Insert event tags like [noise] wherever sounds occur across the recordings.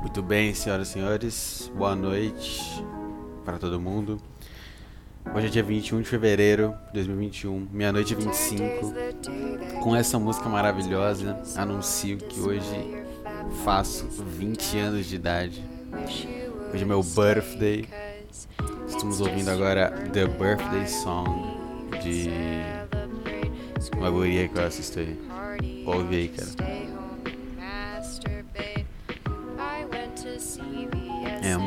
Muito bem, senhoras e senhores, boa noite para todo mundo. Hoje é dia 21 de fevereiro de 2021, meia-noite 25. Com essa música maravilhosa, anuncio que hoje faço 20 anos de idade. Hoje é meu birthday. Estamos ouvindo agora The Birthday Song de uma guria que eu assisto aí. Ouve aí, cara.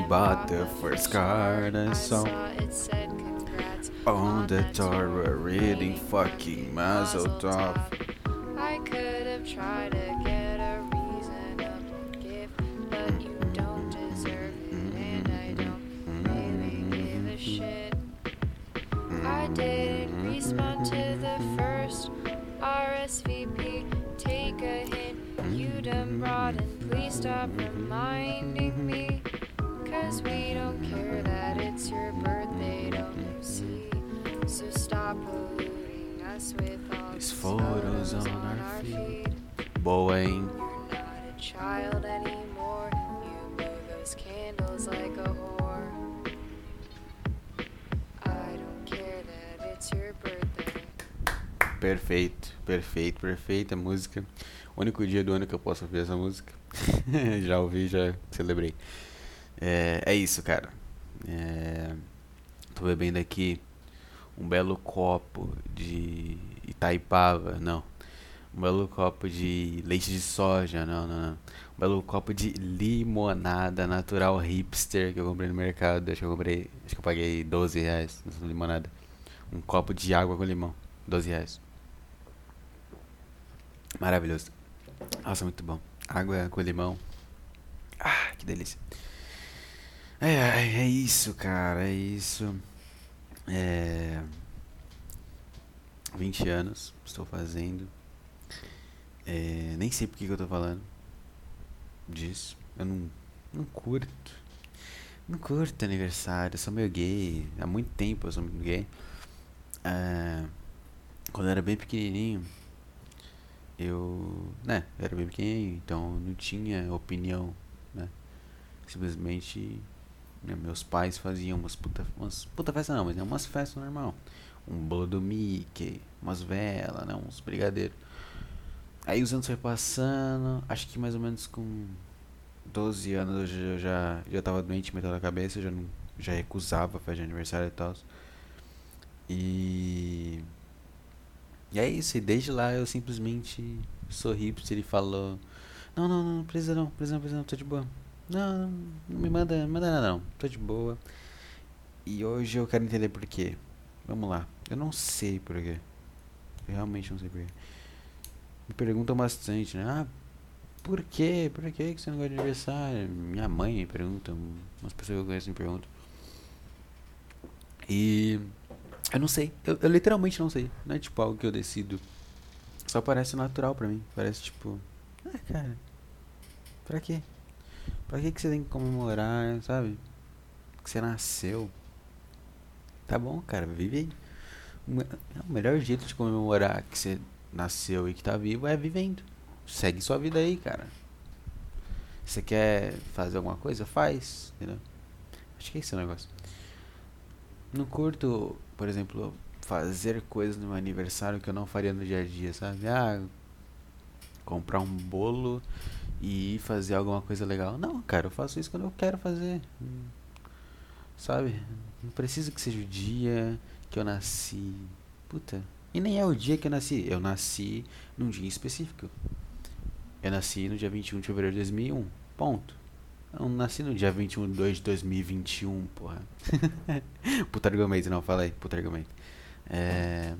Bought the first card I saw on the door reading fucking Mazel Tov. Don't care that it's your birthday. Perfeito, perfeito, perfeita música. O único dia do ano que eu posso ouvir essa música. [laughs] já ouvi, já celebrei. É, é isso, cara. É, tô bebendo aqui um belo copo de Itaipava, não. Um belo copo de leite de soja, não, não, não. Um belo copo de limonada natural hipster que eu comprei no mercado. Acho que eu comprei, acho que eu paguei 12 reais nessa limonada. Um copo de água com limão, 12 reais. Maravilhoso. Nossa, muito bom. Água com limão. Ah, que delícia. É, é isso, cara, é isso. É. 20 anos estou fazendo. É, nem sei por que, eu tô falando disso. Eu não, não curto. Não curto aniversário, eu sou meio gay. Há muito tempo eu sou muito gay. É, quando eu era bem pequenininho, eu. né, eu era bem pequenininho, então não tinha opinião, né? Simplesmente né, meus pais faziam umas puta, umas puta festa não, mas é umas festas normal. Um bolo do Mickey, umas velas, né, uns brigadeiros. Aí os anos foi passando, acho que mais ou menos com 12 anos eu já, já tava doente mental da cabeça, já não, já recusava de aniversário e tal. E e é isso, e desde lá eu simplesmente sou hipster e falo Não, não, não, precisa não, precisa não, precisa não, tô de boa. Não, não me manda, me manda nada não. Tô de boa. E hoje eu quero entender por quê. Vamos lá. Eu não sei por quê. Eu realmente não sei por quê. Me perguntam bastante, né? Ah, por quê? Por que você não gosta de aniversário? Minha mãe me pergunta, umas pessoas que eu conheço me perguntam. E eu não sei. Eu, eu literalmente não sei. Não é tipo algo que eu decido. Só parece natural pra mim. Parece tipo. Ah, cara. Pra quê? Pra que, que você tem que comemorar, sabe? Que você nasceu. Tá bom, cara, vive aí. O melhor jeito de comemorar que você nasceu e que tá vivo é vivendo. Segue sua vida aí, cara. Você quer fazer alguma coisa? Faz, entendeu? Acho que é esse o negócio. Não curto, por exemplo, fazer coisas no meu aniversário que eu não faria no dia a dia, sabe? Ah, comprar um bolo e fazer alguma coisa legal. Não, cara, eu faço isso quando eu quero fazer. Sabe? Não precisa que seja o dia que eu nasci. Puta. E nem é o dia que eu nasci. Eu nasci num dia específico. Eu nasci no dia 21 de fevereiro de 2001. Ponto. Eu nasci no dia 21 de 2 de 2021, porra. [laughs] puta argumento, não, fala aí, puta argumento. É.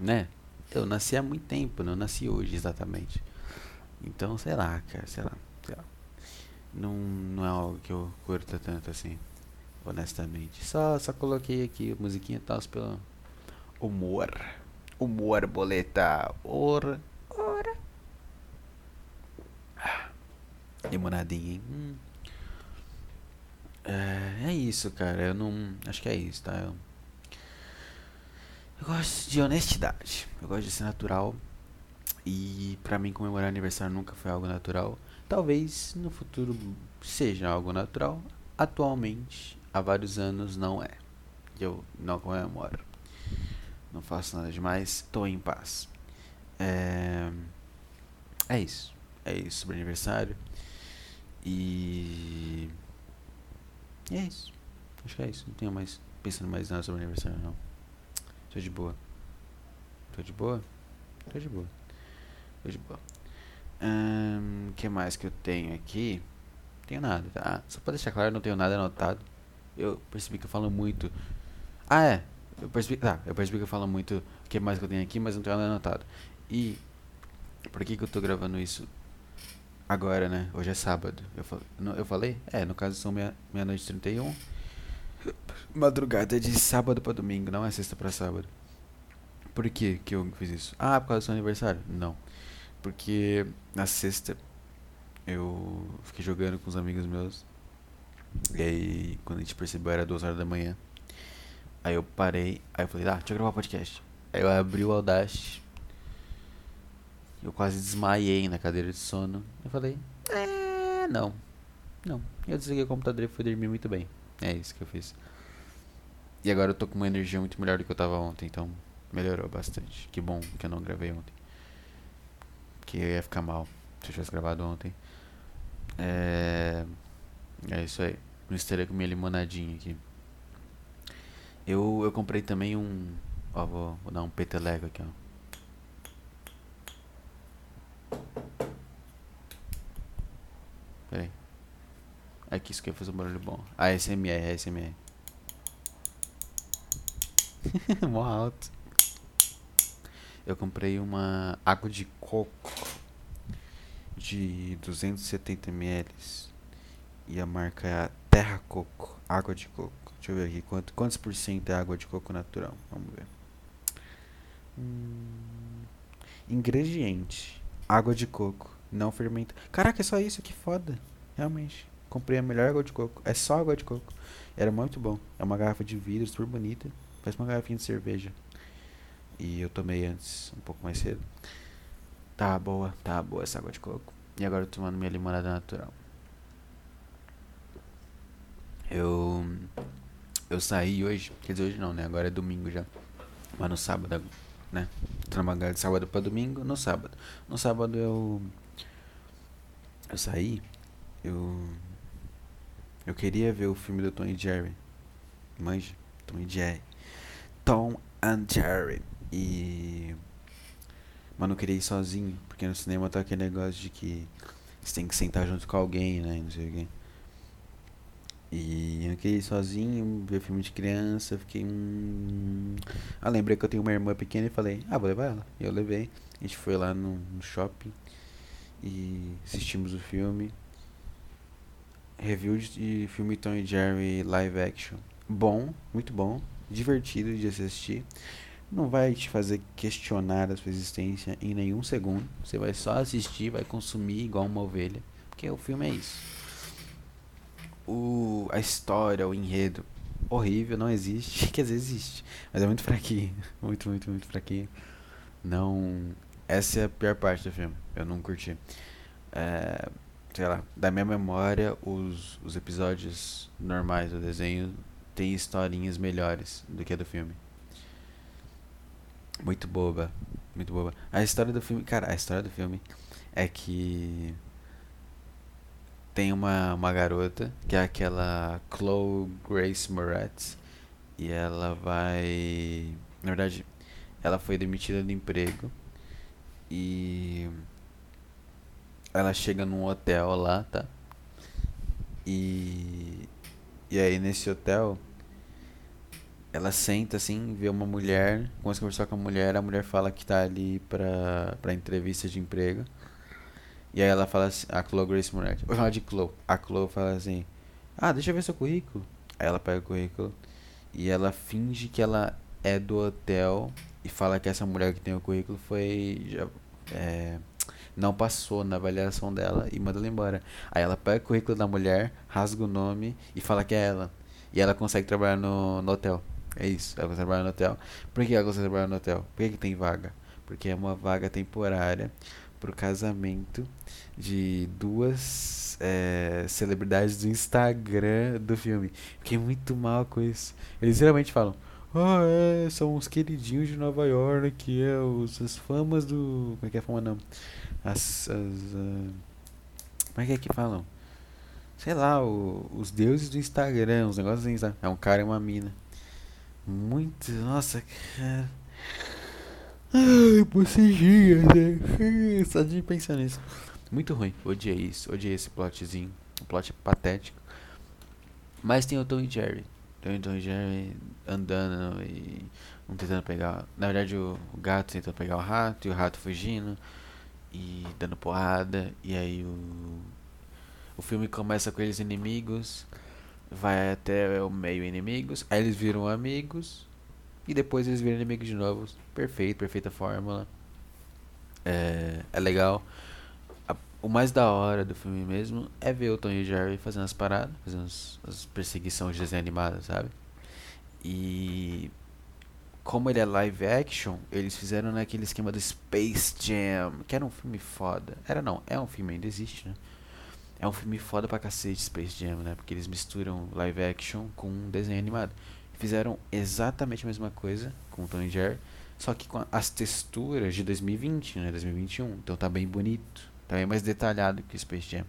Né? Eu nasci há muito tempo, não nasci hoje exatamente. Então, sei lá, cara, sei lá, sei lá. Não, não é algo que eu curta tanto assim, honestamente. Só, só coloquei aqui a musiquinha e tal humor. Humor, boleta. Ora. Ora. Limonadinha, hein? Hum. É, é isso, cara. Eu não. Acho que é isso, tá? Eu, eu gosto de honestidade. Eu gosto de ser natural. E pra mim comemorar aniversário nunca foi algo natural. Talvez no futuro seja algo natural. Atualmente, há vários anos não é. Eu não comemoro. Não faço nada demais, tô em paz. É, é isso. É isso sobre aniversário. E. E é isso. Acho que é isso. Não tenho mais pensando mais nada sobre aniversário não. Tô de boa. Tô de boa? Tô de boa. Tô de boa. O um, que mais que eu tenho aqui? Não tenho nada, tá? Só pra deixar claro, não tenho nada anotado. Eu percebi que eu falo muito. Ah, é. Eu percebi, tá, eu percebi que eu falo muito o que mais que eu tenho aqui, mas não tenho nada anotado. E por que que eu tô gravando isso agora, né? Hoje é sábado. Eu, fal, eu falei? É, no caso são meia-noite meia, meia e 31. Madrugada de sábado pra domingo, não é sexta pra sábado. Por que que eu fiz isso? Ah, por causa do seu aniversário? Não. Porque na sexta eu fiquei jogando com os amigos meus. E aí, quando a gente percebeu, era duas horas da manhã. Aí eu parei, aí eu falei, ah, deixa eu gravar podcast. Aí eu abri o Audacity. Eu quase desmaiei na cadeira de sono. Eu falei, é, não. Não. Eu desliguei o computador e fui dormir muito bem. É isso que eu fiz. E agora eu tô com uma energia muito melhor do que eu tava ontem, então melhorou bastante. Que bom que eu não gravei ontem. Que eu ia ficar mal se eu tivesse gravado ontem. É. É isso aí. Misturei com minha limonadinha aqui. Eu, eu comprei também um. Ó, vou, vou dar um peteleco aqui, ó. Peraí. Aqui isso aqui fazer um barulho bom. ASMR, ASMR. [laughs] Mó alto. Eu comprei uma água de coco de 270 ml. E a marca é Terra Coco. Água de coco. Deixa eu ver aqui. Quanto, quantos por cento é água de coco natural? Vamos ver. Hum, ingrediente: água de coco. Não fermenta. Caraca, é só isso? Que foda. Realmente. Comprei a melhor água de coco. É só água de coco. Era muito bom. É uma garrafa de vidro super bonita. Parece uma garrafinha de cerveja. E eu tomei antes, um pouco mais cedo. Tá boa, tá boa essa água de coco. E agora eu tô tomando minha limonada natural. Eu. Eu saí hoje. Quer dizer, hoje não, né? Agora é domingo já. Mas no sábado, né? Trabalhar de sábado pra domingo, no sábado. No sábado eu. Eu saí. Eu. Eu queria ver o filme do Tom e Jerry. Manja? Tom e Jerry. Tom and Jerry. E. Mas não queria ir sozinho, porque no cinema tá aquele negócio de que você tem que sentar junto com alguém, né? Não sei o quê. E eu ir sozinho, ver filme de criança, fiquei. Hum... Ah, lembrei que eu tenho uma irmã pequena e falei, ah, vou levar ela. E eu levei. A gente foi lá no, no shopping e assistimos o filme. Review de filme Tom e Jerry live action. Bom, muito bom divertido de assistir. Não vai te fazer questionar a sua existência em nenhum segundo. Você vai só assistir, vai consumir igual uma ovelha. Porque o filme é isso. O, a história, o enredo, horrível, não existe. [laughs] Quer dizer, existe. Mas é muito fraquinho. [laughs] Muito, muito, muito fraquinho. Não. Essa é a pior parte do filme. Eu não curti. É, sei lá, da minha memória, os, os episódios normais do desenho tem historinhas melhores do que a do filme. Muito boba. Muito boba. A história do filme. Cara, a história do filme é que. Tem uma, uma garota, que é aquela Chloe Grace Moretz. E ela vai. Na verdade, ela foi demitida do emprego. E. Ela chega num hotel lá, tá? E e aí nesse hotel, ela senta assim, vê uma mulher, começa a conversar com a mulher, a mulher fala que tá ali pra, pra entrevista de emprego. E aí ela fala assim, a Chloe Grace Moretz, vou chamar de Chloe. A Chloe fala assim, ah, deixa eu ver seu currículo. Aí ela pega o currículo e ela finge que ela é do hotel e fala que essa mulher que tem o currículo foi já, é, não passou na avaliação dela e manda ela embora. Aí ela pega o currículo da mulher, rasga o nome e fala que é ela. E ela consegue trabalhar no, no hotel. É isso, ela consegue trabalhar no hotel. Por que ela consegue trabalhar no hotel? Por que, que tem vaga? porque é uma vaga temporária pro casamento de duas é, celebridades do Instagram do filme. Fiquei muito mal com isso. Eles geralmente falam: Ah, é, são os queridinhos de Nova York, que é os, as famas do. Como é que é a fama não? As. as uh, como é que é que falam? Sei lá, o, os deuses do Instagram, os negócios Instagram. É um cara e uma mina. Muito. Nossa, cara. Ai, bocejinha, né? Só de pensar nisso. Muito ruim. Odiei isso. Odiei esse plotzinho. O plot é patético. Mas tem o Tom e Jerry. Tem o Tom e Jerry andando e um tentando pegar. Na verdade, o, o gato tentando pegar o rato e o rato fugindo e dando porrada. E aí o. O filme começa com eles inimigos. Vai até o meio inimigos. Aí eles viram amigos. E depois eles viram inimigos de novo. Perfeito, perfeita fórmula. É, é legal. A, o mais da hora do filme mesmo é ver o Tony Jerry fazendo as paradas, fazendo as, as perseguições de desenho animado, sabe? E como ele é live action, eles fizeram naquele esquema do Space Jam, que era um filme foda. Era não, é um filme, ainda existe, né? É um filme foda pra cacete Space Jam, né? Porque eles misturam live action com um desenho animado fizeram exatamente a mesma coisa com o Tom Jerry, só que com as texturas de 2020, né, 2021. Então tá bem bonito, tá bem mais detalhado que o Space Jam.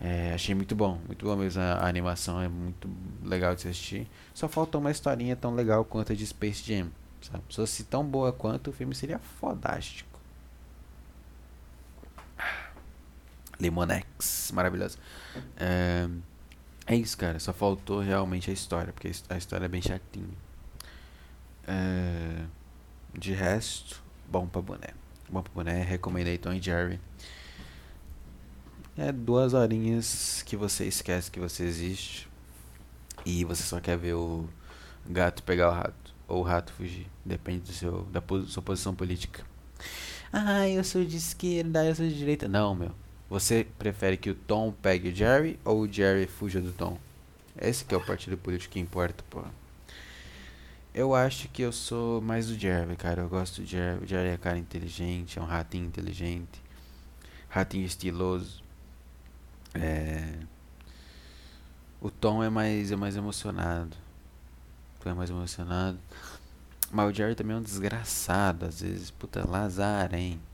É, achei muito bom, muito bom mesmo. A, a, animação é muito legal de assistir. Só falta uma historinha tão legal quanto a de Space Jam. Sabe? Se fosse tão boa quanto, o filme seria fodástico. Limonex, maravilhoso. É, é isso, cara. Só faltou realmente a história, porque a história é bem chatinha. É... De resto, bom pra boné. Bom pra boné, recomendei Tom e Jerry. É duas horinhas que você esquece que você existe. E você só quer ver o gato pegar o rato. Ou o rato fugir. Depende do seu, da sua posição política. Ah, eu sou de esquerda, eu sou de direita. Não, meu. Você prefere que o Tom pegue o Jerry ou o Jerry fuja do Tom? Esse que é o partido político que importa, pô. Eu acho que eu sou mais do Jerry, cara. Eu gosto do Jerry. O Jerry é cara inteligente, é um ratinho inteligente. Ratinho estiloso. É... O Tom é mais, é mais emocionado. O Tom é mais emocionado. Mas o Jerry também é um desgraçado, às vezes. Puta, lazarento.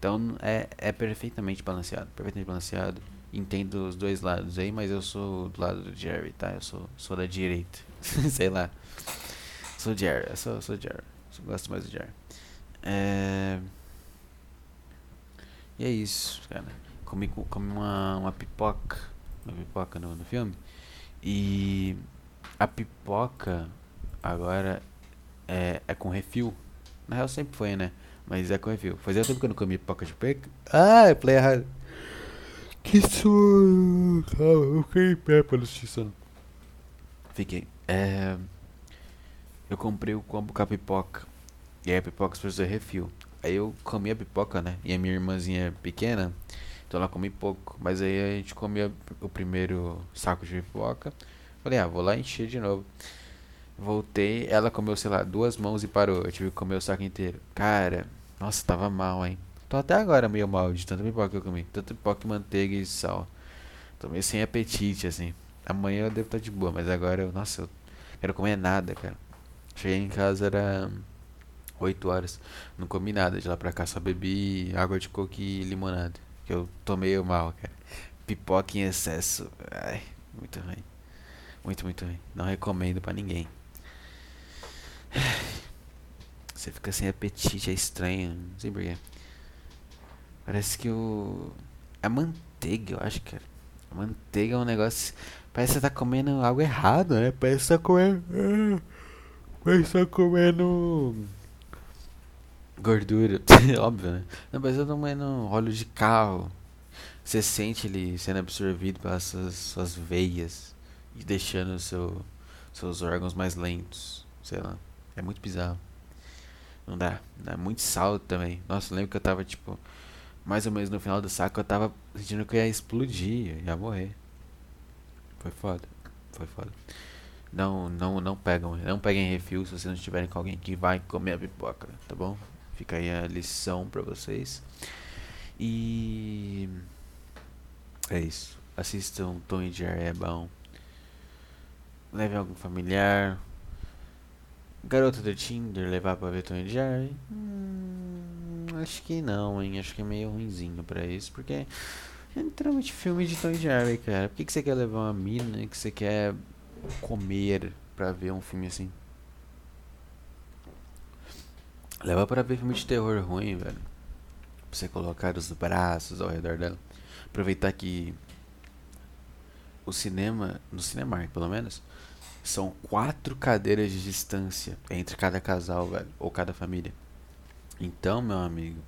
Então é, é perfeitamente balanceado, perfeitamente balanceado. Entendo os dois lados aí, mas eu sou do lado do Jerry, tá? Eu sou, sou da direita. [laughs] Sei lá. Sou Jerry, eu sou, sou Jerry. Eu gosto mais do Jerry. É... E é isso, cara. Comi, comi uma, uma pipoca. Uma pipoca no, no filme. E a pipoca agora é, é com refil. Na real sempre foi, né? Mas é com refil. Fazia tempo que eu não comia pipoca de peca. Ah, eu falei errado. Que sono. Calma, eu fiquei em pé pra assistir sono. Fiquei. É... Eu comprei o combo com a pipoca. E aí a pipoca precisou refil. Aí eu comi a pipoca, né? E a minha irmãzinha pequena. Então ela come pouco. Mas aí a gente comia o primeiro saco de pipoca. Falei, ah, vou lá encher de novo. Voltei, ela comeu, sei lá, duas mãos e parou. Eu tive que comer o saco inteiro. Cara, nossa, tava mal, hein? Tô até agora meio mal de tanta pipoca que eu comi. Tanta pipoca, manteiga e sal. Tô meio sem apetite, assim. Amanhã eu devo estar de boa, mas agora eu, nossa, eu quero comer nada, cara. Cheguei em casa, era 8 horas. Não comi nada de lá pra cá, só bebi água de coco e limonada. Que eu tô meio mal, cara. Pipoca em excesso. Ai, muito ruim. Muito, muito ruim. Não recomendo pra ninguém. [sighs] Você fica sem apetite, é estranho. Não sei porquê. Parece que o. A manteiga, eu acho, cara. A manteiga é um negócio. Parece que você tá comendo algo errado, né? Parece que você tá comendo. Parece que tá comendo. Gordura. [laughs] Óbvio, né? Não, parece que você tá comendo óleo de carro. Você sente ele sendo absorvido pelas suas, suas veias e deixando seu, seus órgãos mais lentos. Sei lá. É muito bizarro. Não dá. Dá muito salto também. Nossa, lembro que eu tava, tipo, mais ou menos no final do saco, eu tava sentindo que ia explodir, ia morrer. Foi foda. Foi foda. Não, não, não pegam, não peguem refil se vocês não estiverem com alguém que vai comer a pipoca, tá bom? Fica aí a lição pra vocês. E. É isso. Assistam Tom e Jerry, é bom. Leve algum familiar. Garota do Tinder, levar pra ver Tom e Jerry? Hum, acho que não, hein? Acho que é meio ruinzinho pra isso, porque é literalmente filme de Tom e Jerry, cara. Por que, que você quer levar uma mina que você quer comer pra ver um filme assim? Leva pra ver filme de terror ruim, velho. Pra você colocar os braços ao redor dela. Aproveitar que o cinema, no Cinemark pelo menos, são quatro cadeiras de distância entre cada casal, velho, ou cada família. Então, meu amigo,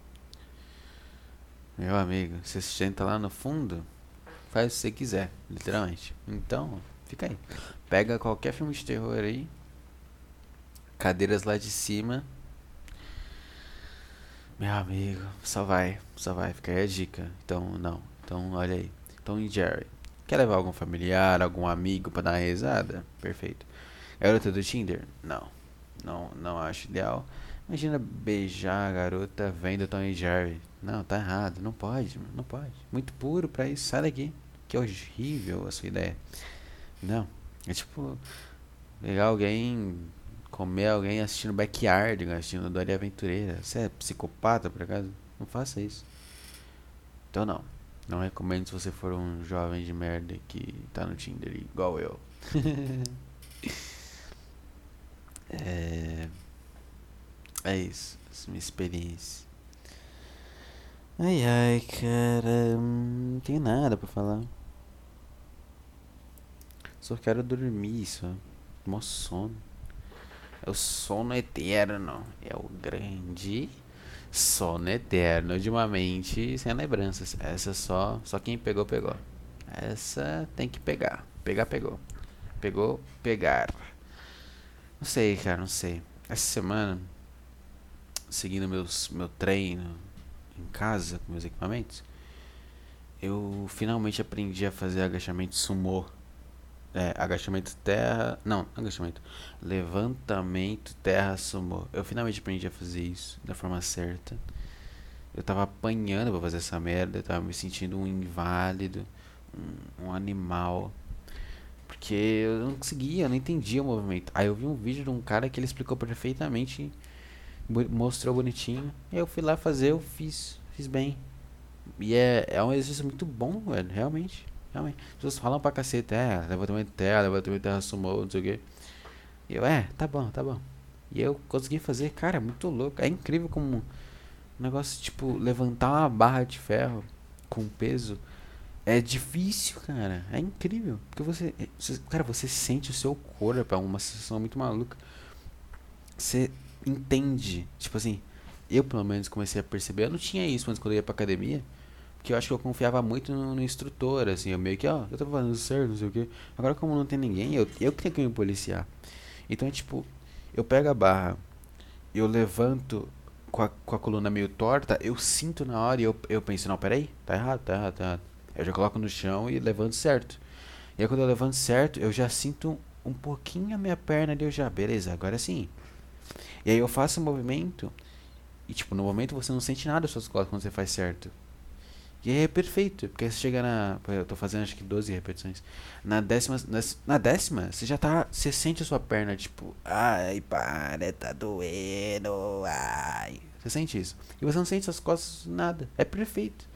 meu amigo, você senta lá no fundo, faz o que você quiser, literalmente. Então, fica aí. Pega qualquer filme de terror aí, cadeiras lá de cima. Meu amigo, só vai, só vai, fica aí a dica. Então, não. Então, olha aí. Tom e Jerry. Quer levar algum familiar, algum amigo para dar uma risada? Perfeito. Garota do Tinder? Não. Não, não acho ideal. Imagina beijar a garota vendo Tom e Jerry. Não, tá errado. Não pode, não pode. Muito puro pra isso. Sai daqui. Que horrível a sua ideia. Não. É tipo, pegar alguém, comer alguém assistindo Backyard, assistindo Dori Aventureira. Você é psicopata, por acaso? Não faça isso. Então não. Não recomendo se você for um jovem de merda que tá no Tinder igual eu. [laughs] é... é isso. Essa é minha experiência. Ai ai, cara. Não tem nada pra falar. Só quero dormir só. Mó sono. É o sono eterno. É o grande sono eterno de uma mente sem lembranças. Essa só, só quem pegou, pegou. Essa tem que pegar. Pegar, pegou. Pegou, pegar. Não sei, cara, não sei. Essa semana, seguindo meus, meu treino em casa com meus equipamentos, eu finalmente aprendi a fazer agachamento sumô é, agachamento terra. Não, agachamento. Levantamento terra sumô. Eu finalmente aprendi a fazer isso da forma certa. Eu tava apanhando pra fazer essa merda. Eu tava me sentindo um inválido. Um, um animal. Porque eu não conseguia, eu não entendia o movimento. Aí eu vi um vídeo de um cara que ele explicou perfeitamente. Mostrou bonitinho. E eu fui lá fazer, eu fiz. Fiz bem. E é, é um exercício muito bom, velho, realmente. Realmente. As pessoas falam pra cacete, é, levantamento de terra, levantamento de terra sumou, não sei o quê. E eu, é, tá bom, tá bom. E eu consegui fazer, cara, é muito louco. É incrível como um negócio, tipo, levantar uma barra de ferro com peso é difícil, cara. É incrível. Porque você, é, você cara, você sente o seu corpo, é uma sensação muito maluca. Você entende, tipo assim, eu pelo menos comecei a perceber, eu não tinha isso antes quando eu ia pra academia que eu acho que eu confiava muito no, no instrutor, assim, eu meio que, ó, eu tô fazendo certo, não sei o que. Agora como não tem ninguém, eu, eu que tenho que me policiar. Então, é tipo, eu pego a barra, eu levanto com a, com a coluna meio torta, eu sinto na hora e eu, eu penso, não, peraí, tá errado, tá errado, tá errado. Eu já coloco no chão e levanto certo. E aí quando eu levanto certo, eu já sinto um pouquinho a minha perna ali, eu já, beleza, agora sim. E aí eu faço o movimento e, tipo, no momento você não sente nada das suas costas quando você faz certo. E é perfeito, porque você chega na. Eu tô fazendo acho que 12 repetições. Na décima. Na décima, você já tá. Você sente a sua perna, tipo. Ai, para, tá doendo. Ai. Você sente isso. E você não sente suas costas, nada. É perfeito.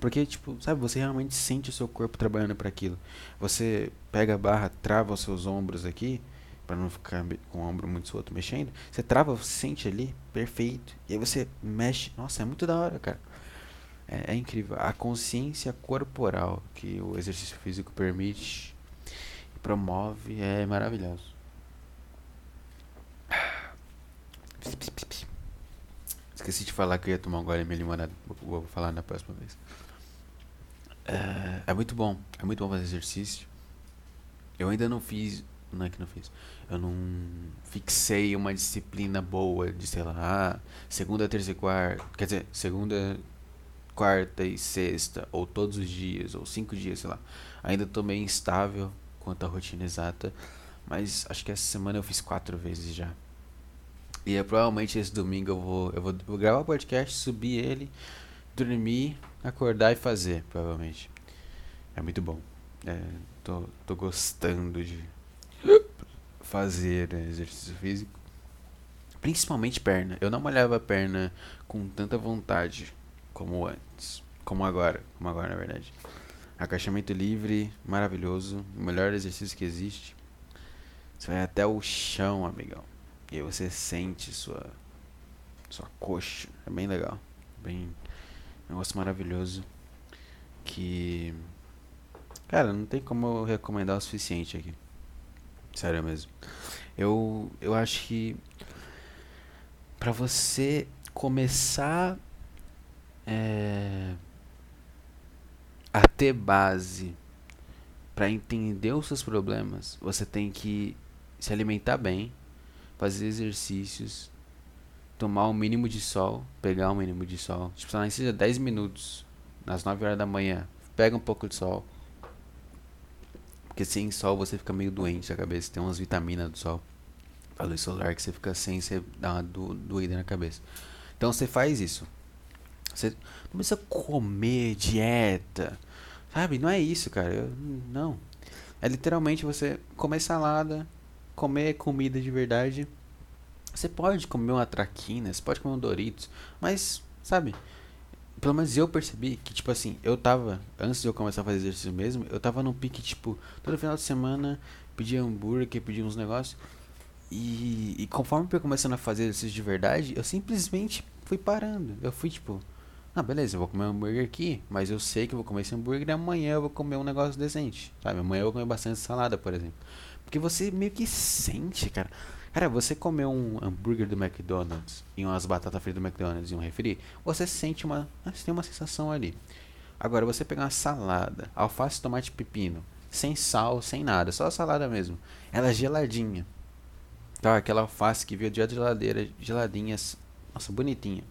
Porque, tipo, sabe, você realmente sente o seu corpo trabalhando para aquilo. Você pega a barra, trava os seus ombros aqui, para não ficar com o ombro muito solto mexendo. Você trava, você sente ali, perfeito. E aí você mexe. Nossa, é muito da hora, cara. É, é, incrível. A consciência corporal que o exercício físico permite e promove é maravilhoso. Esqueci de falar que eu ia tomar um gole minha limonada. Vou, falar na próxima vez. É, é muito bom. É muito bom fazer exercício. Eu ainda não fiz. Não é que não fiz. Eu não fixei uma disciplina boa de, sei lá, segunda, terça e quarta. Quer dizer, segunda, quarta e sexta, ou todos os dias, ou cinco dias, sei lá. Ainda tô meio instável quanto à rotina exata, mas acho que essa semana eu fiz quatro vezes já. E é, provavelmente esse domingo eu vou, eu vou, vou gravar o podcast, subir ele, dormir, acordar e fazer, provavelmente. É muito bom. É, tô, tô gostando de fazer exercício físico. Principalmente perna. Eu não malhava a perna com tanta vontade como antes. Como agora. Como agora, na verdade. Agachamento livre, maravilhoso. O melhor exercício que existe. Você vai até o chão, amigão. E aí você sente sua sua coxa. É bem legal. Bem um negócio maravilhoso que cara, não tem como eu recomendar o suficiente aqui. Sério mesmo. Eu eu acho que para você começar é, a ter base para entender os seus problemas, você tem que se alimentar bem, fazer exercícios, tomar o mínimo de sol, pegar o mínimo de sol. Tipo, nem seja 10 minutos, às 9 horas da manhã, pega um pouco de sol. Porque sem sol você fica meio doente a cabeça, tem umas vitaminas do sol. A luz solar que você fica sem, você dá uma na cabeça. Então você faz isso. Você não precisa comer dieta. Sabe? Não é isso, cara. Eu, não. É literalmente você comer salada, comer comida de verdade. Você pode comer uma traquina, você pode comer um Doritos, mas, sabe? Pelo menos eu percebi que, tipo assim, eu tava, antes de eu começar a fazer exercício mesmo, eu tava num pique, tipo, todo final de semana pedia hambúrguer, pedia uns negócios. E, e conforme eu começando a fazer exercício de verdade, eu simplesmente fui parando. Eu fui, tipo, ah, beleza, eu vou comer um hambúrguer aqui, mas eu sei que eu vou comer esse hambúrguer e amanhã eu vou comer um negócio decente, sabe? Amanhã eu vou comer bastante salada, por exemplo. Porque você meio que sente, cara. Cara, você comer um hambúrguer do McDonald's e umas batatas fritas do McDonald's e um refri, você sente uma. Você tem uma sensação ali. Agora, você pegar uma salada, alface, tomate pepino, sem sal, sem nada, só a salada mesmo. Ela é geladinha. Tá, aquela alface que veio de geladeira, geladinha, nossa, bonitinha.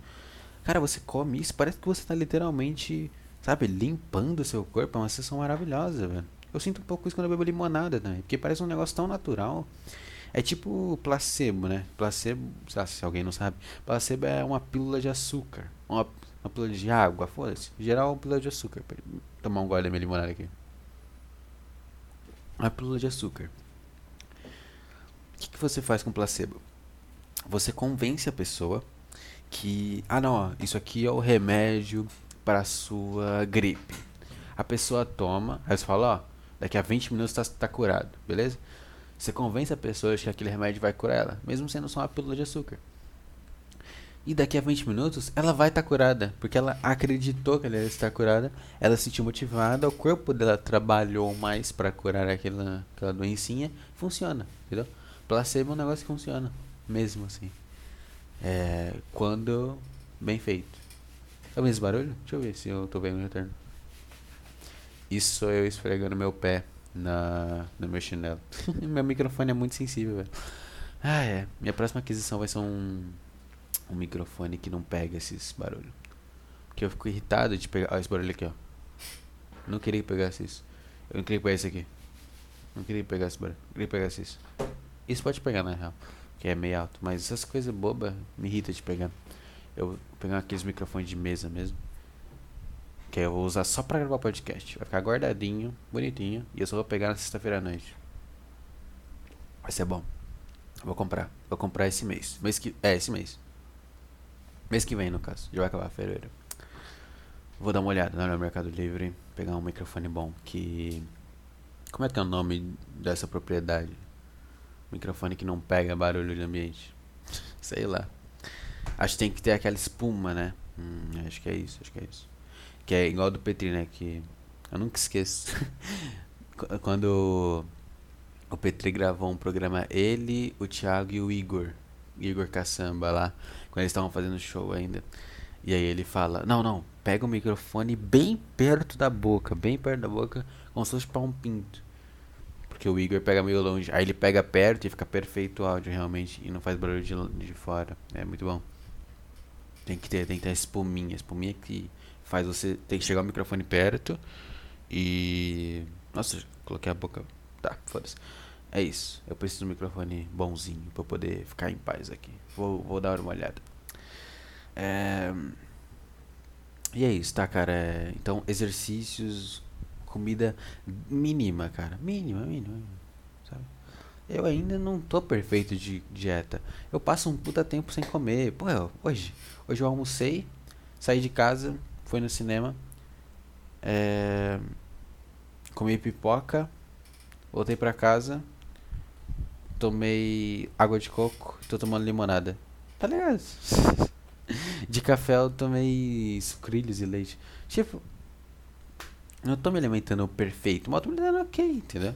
Cara, você come isso, parece que você tá literalmente, sabe, limpando o seu corpo. É uma sensação maravilhosa, velho. Eu sinto um pouco isso quando eu bebo limonada também, porque parece um negócio tão natural. É tipo placebo, né? Placebo, se alguém não sabe, placebo é uma pílula de açúcar. Uma, uma pílula de água, foda-se. Geral, uma pílula de açúcar. Vou tomar um gole da minha limonada aqui. Uma pílula de açúcar. O que, que você faz com placebo? Você convence a pessoa que, ah não, ó, isso aqui é o remédio para sua gripe. A pessoa toma, aí você fala, ó, Daqui a 20 minutos está tá curado, beleza? Você convence a pessoa de que aquele remédio vai curar ela, mesmo sendo só uma pílula de açúcar. E daqui a 20 minutos ela vai estar tá curada, porque ela acreditou que ela ia estar curada, ela se sentiu motivada, o corpo dela trabalhou mais para curar aquela, aquela doencinha, funciona, entendeu? Placebo é um negócio que funciona, mesmo assim. É, quando bem feito. Tá vendo esse barulho? Deixa eu ver se eu tô vendo o retorno. Isso sou eu esfregando meu pé na, no meu chinelo. [laughs] meu microfone é muito sensível, velho. Ah, é. Minha próxima aquisição vai ser um, um microfone que não pega esses barulhos. Porque eu fico irritado de pegar. Olha esse barulho aqui, ó. Não queria que pegasse isso. Eu não queria pegar esse aqui. Não queria pegar esse barulho. Queria pegar isso. Isso pode pegar, na real. Que é meio alto. Mas essas coisas bobas me irritam de pegar. Eu vou pegar aqueles microfones de mesa mesmo. Que eu vou usar só pra gravar podcast. Vai ficar guardadinho, bonitinho. E eu só vou pegar na sexta-feira à noite. Vai ser bom. Vou comprar. Vou comprar esse mês. Mês que. É, esse mês. Mês que vem, no caso. Já vai acabar fevereiro. Vou dar uma olhada no Mercado Livre. Pegar um microfone bom. Que. Como é que é o nome dessa propriedade? Microfone que não pega barulho de ambiente. Sei lá. Acho que tem que ter aquela espuma, né? Hum, acho que é isso, acho que é isso. Que é igual do Petri, né? Que eu nunca esqueço. [laughs] Quando o Petri gravou um programa, ele, o Thiago e o Igor. Igor Caçamba lá. Quando eles estavam fazendo show ainda. E aí ele fala: Não, não, pega o microfone bem perto da boca, bem perto da boca, como se fosse pra um pinto. Porque o Igor pega meio longe. Aí ele pega perto e fica perfeito o áudio realmente. E não faz barulho de, de fora. É muito bom. Tem que ter, tem que ter espuminha. Espuminha que faz você tem que chegar o microfone perto e. Nossa, coloquei a boca. Tá, foda-se. É isso. Eu preciso de um microfone bonzinho pra poder ficar em paz aqui. Vou, vou dar uma olhada. É... E é isso, tá, cara? É... Então, exercícios, comida mínima, cara. Mínima, mínima, sabe? Eu ainda não tô perfeito de dieta. Eu passo um puta tempo sem comer. Pô, hoje, hoje eu almocei, saí de casa, fui no cinema, é... comi pipoca, voltei pra casa, tomei água de coco, tô tomando limonada. Tá ligado? [laughs] de café eu tomei sucrilhos e leite. Tipo, eu não tô me alimentando perfeito, mas eu tô me alimentando ok, entendeu?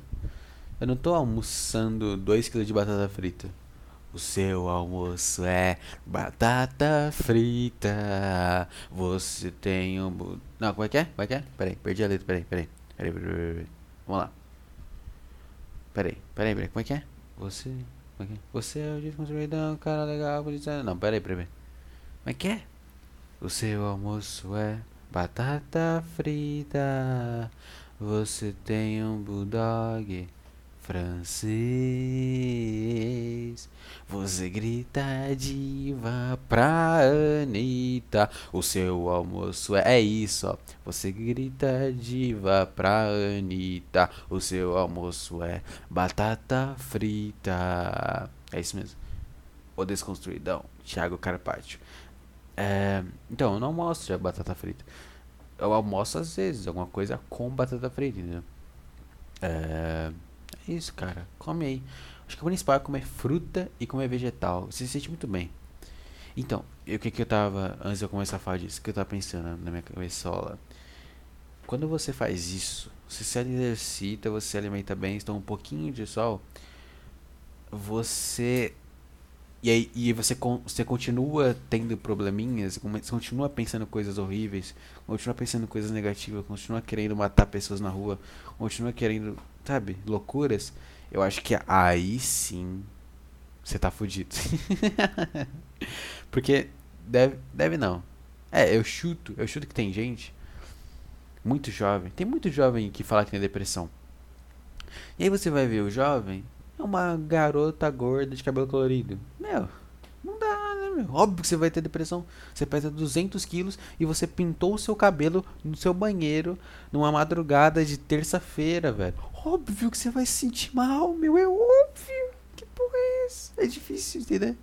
Eu não tô almoçando 2kg de batata frita. O seu almoço é batata frita. Você tem um. Não, como é que é? Como é que é? Peraí, perdi a letra. Peraí, peraí. Peraí, peraí, peraí. peraí. Vamos lá. Peraí, peraí, peraí. Como é que é? Você. Como é que é? Você é o desconstruído, cara legal, policial. Não, peraí, peraí. Como é que é? O seu almoço é batata frita. Você tem um bulldog francês. Você grita diva pra Anitta. O seu almoço é, é isso, ó. Você grita diva pra Anitta. O seu almoço é batata frita. É isso mesmo. O Desconstruidão, Thiago Carpaccio. É, então, eu não almoço batata frita. Eu almoço às vezes, alguma coisa com batata frita, entendeu? É, é isso, cara. Come aí. Acho que o principal é comer fruta e comer vegetal. Você se sente muito bem. Então, o que que eu tava. Antes de eu começar a falar disso, que eu tava pensando na minha cabeçola. Quando você faz isso, você se exercita, você se alimenta bem, está um pouquinho de sol, você. E aí e você, você continua tendo probleminhas, você continua pensando coisas horríveis, continua pensando coisas negativas, continua querendo matar pessoas na rua, continua querendo sabe, loucuras, eu acho que aí sim você tá fudido. [laughs] Porque deve, deve não. É, eu chuto, eu chuto que tem gente muito jovem, tem muito jovem que fala que tem depressão. E aí você vai ver o jovem, uma garota gorda de cabelo colorido. Meu, não dá, né, meu? Óbvio que você vai ter depressão. Você pesa 200 quilos e você pintou o seu cabelo no seu banheiro numa madrugada de terça-feira, velho óbvio que você vai se sentir mal, meu. É óbvio. Que porra é essa? É difícil, entender?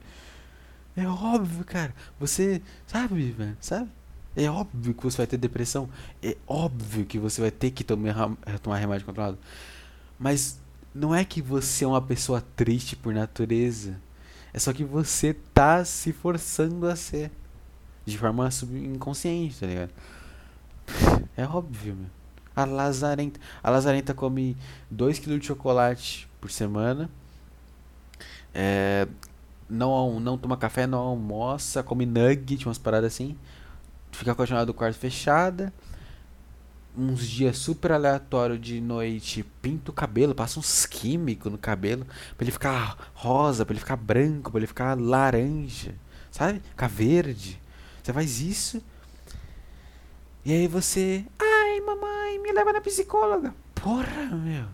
É óbvio, cara. Você sabe, velho, sabe? É óbvio que você vai ter depressão. É óbvio que você vai ter que tomar, tomar remédio controlado. Mas não é que você é uma pessoa triste por natureza. É só que você tá se forçando a ser. De forma subconsciente, tá ligado? É óbvio, meu. A Lazarenta. A Lazarenta come 2 kg de chocolate por semana. É, não, não toma café, não almoça, come nugget, umas paradas assim. Fica com a janela do quarto fechada. Uns dias super aleatório de noite, pinta o cabelo, passa uns químicos no cabelo pra ele ficar rosa, pra ele ficar branco, pra ele ficar laranja, sabe? Ficar verde. Você faz isso. E aí você. Ai, mamãe me leva na psicóloga. Porra, meu.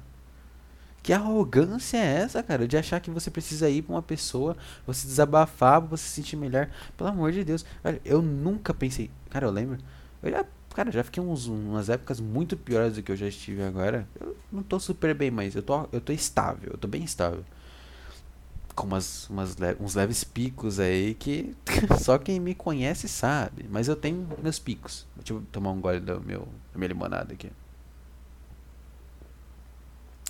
Que arrogância é essa, cara? De achar que você precisa ir pra uma pessoa, você desabafar, você se sentir melhor. Pelo amor de Deus. Eu nunca pensei. Cara, eu lembro. Eu já, cara, já fiquei uns, umas épocas muito piores do que eu já estive agora. Eu não tô super bem, mas eu tô, eu tô estável. Eu tô bem estável. Com umas, umas uns leves picos aí que [laughs] só quem me conhece sabe. Mas eu tenho meus picos. Deixa eu tomar um gole do meu, da minha limonada aqui.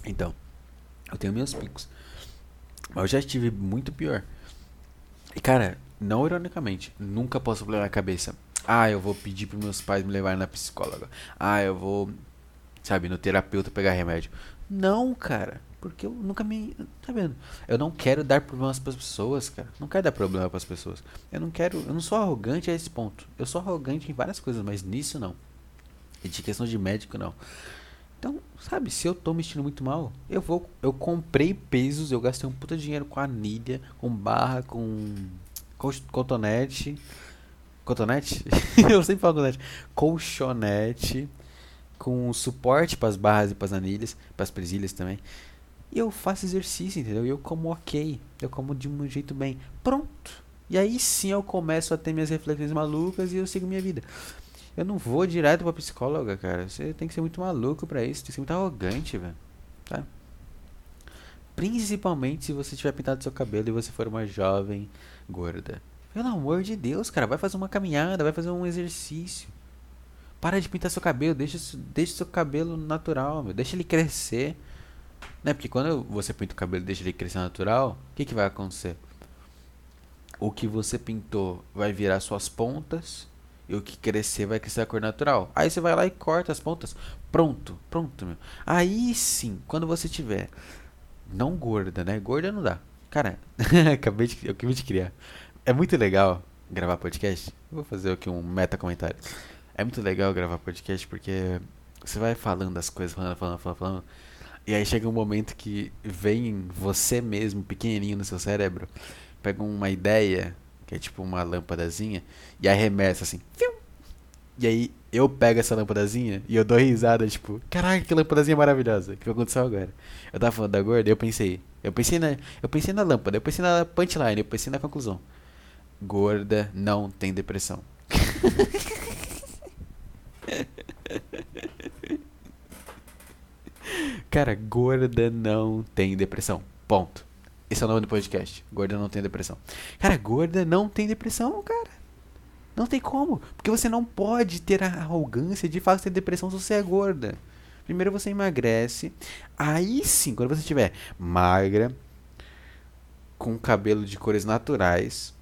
Então, eu tenho meus picos. Mas eu já estive muito pior. E cara, não ironicamente, nunca posso pôr na cabeça. Ah, eu vou pedir para meus pais me levarem na psicóloga. Ah, eu vou, sabe, no terapeuta pegar remédio. Não, cara. Porque eu nunca me. Tá vendo? Eu não quero dar problemas para as pessoas, cara. Não quero dar problema para as pessoas. Eu não quero. Eu não sou arrogante a esse ponto. Eu sou arrogante em várias coisas, mas nisso não. E de questão de médico, não. Então, sabe, se eu tô me sentindo muito mal, eu vou. Eu comprei pesos, eu gastei um puta dinheiro com anilha, com barra, com. cotonete. Cotonete? [laughs] eu sempre falo cotonete. Colchonete. Com suporte para as barras e para as anilhas, para as presilhas também. E eu faço exercício, entendeu? E eu como ok. Eu como de um jeito bem. Pronto. E aí sim eu começo a ter minhas reflexões malucas e eu sigo minha vida. Eu não vou direto pra psicóloga, cara. Você tem que ser muito maluco pra isso. Tem que ser muito arrogante, velho. Tá? Principalmente se você tiver pintado seu cabelo e você for uma jovem gorda. Pelo amor de Deus, cara. Vai fazer uma caminhada, vai fazer um exercício. Para de pintar seu cabelo. Deixa, deixa seu cabelo natural, meu. Deixa ele crescer. Né? Porque quando você pinta o cabelo e deixa ele crescer natural, o que, que vai acontecer? O que você pintou vai virar suas pontas e o que crescer vai crescer a cor natural. Aí você vai lá e corta as pontas. Pronto, pronto, meu. Aí sim, quando você tiver. Não gorda, né? Gorda não dá. Cara, [laughs] acabei de, eu acabei de criar. É muito legal gravar podcast. Vou fazer aqui um meta comentário. É muito legal gravar podcast porque você vai falando as coisas, falando, falando, falando, falando. E aí chega um momento que vem você mesmo, pequenininho no seu cérebro, pega uma ideia que é tipo uma lâmpadazinha, e arremessa assim. E aí eu pego essa lâmpadazinha e eu dou risada, tipo, caraca, que lâmpadazinha maravilhosa. O que aconteceu agora? Eu tava falando da gorda, eu pensei, eu pensei na, eu pensei na lâmpada, eu pensei na punchline, eu pensei na conclusão. Gorda não tem depressão. [laughs] Cara, gorda não tem depressão. Ponto. Esse é o nome do podcast. Gorda não tem depressão. Cara, gorda não tem depressão, cara. Não tem como. Porque você não pode ter a arrogância de fazer depressão se você é gorda. Primeiro você emagrece. Aí sim, quando você estiver magra, com cabelo de cores naturais,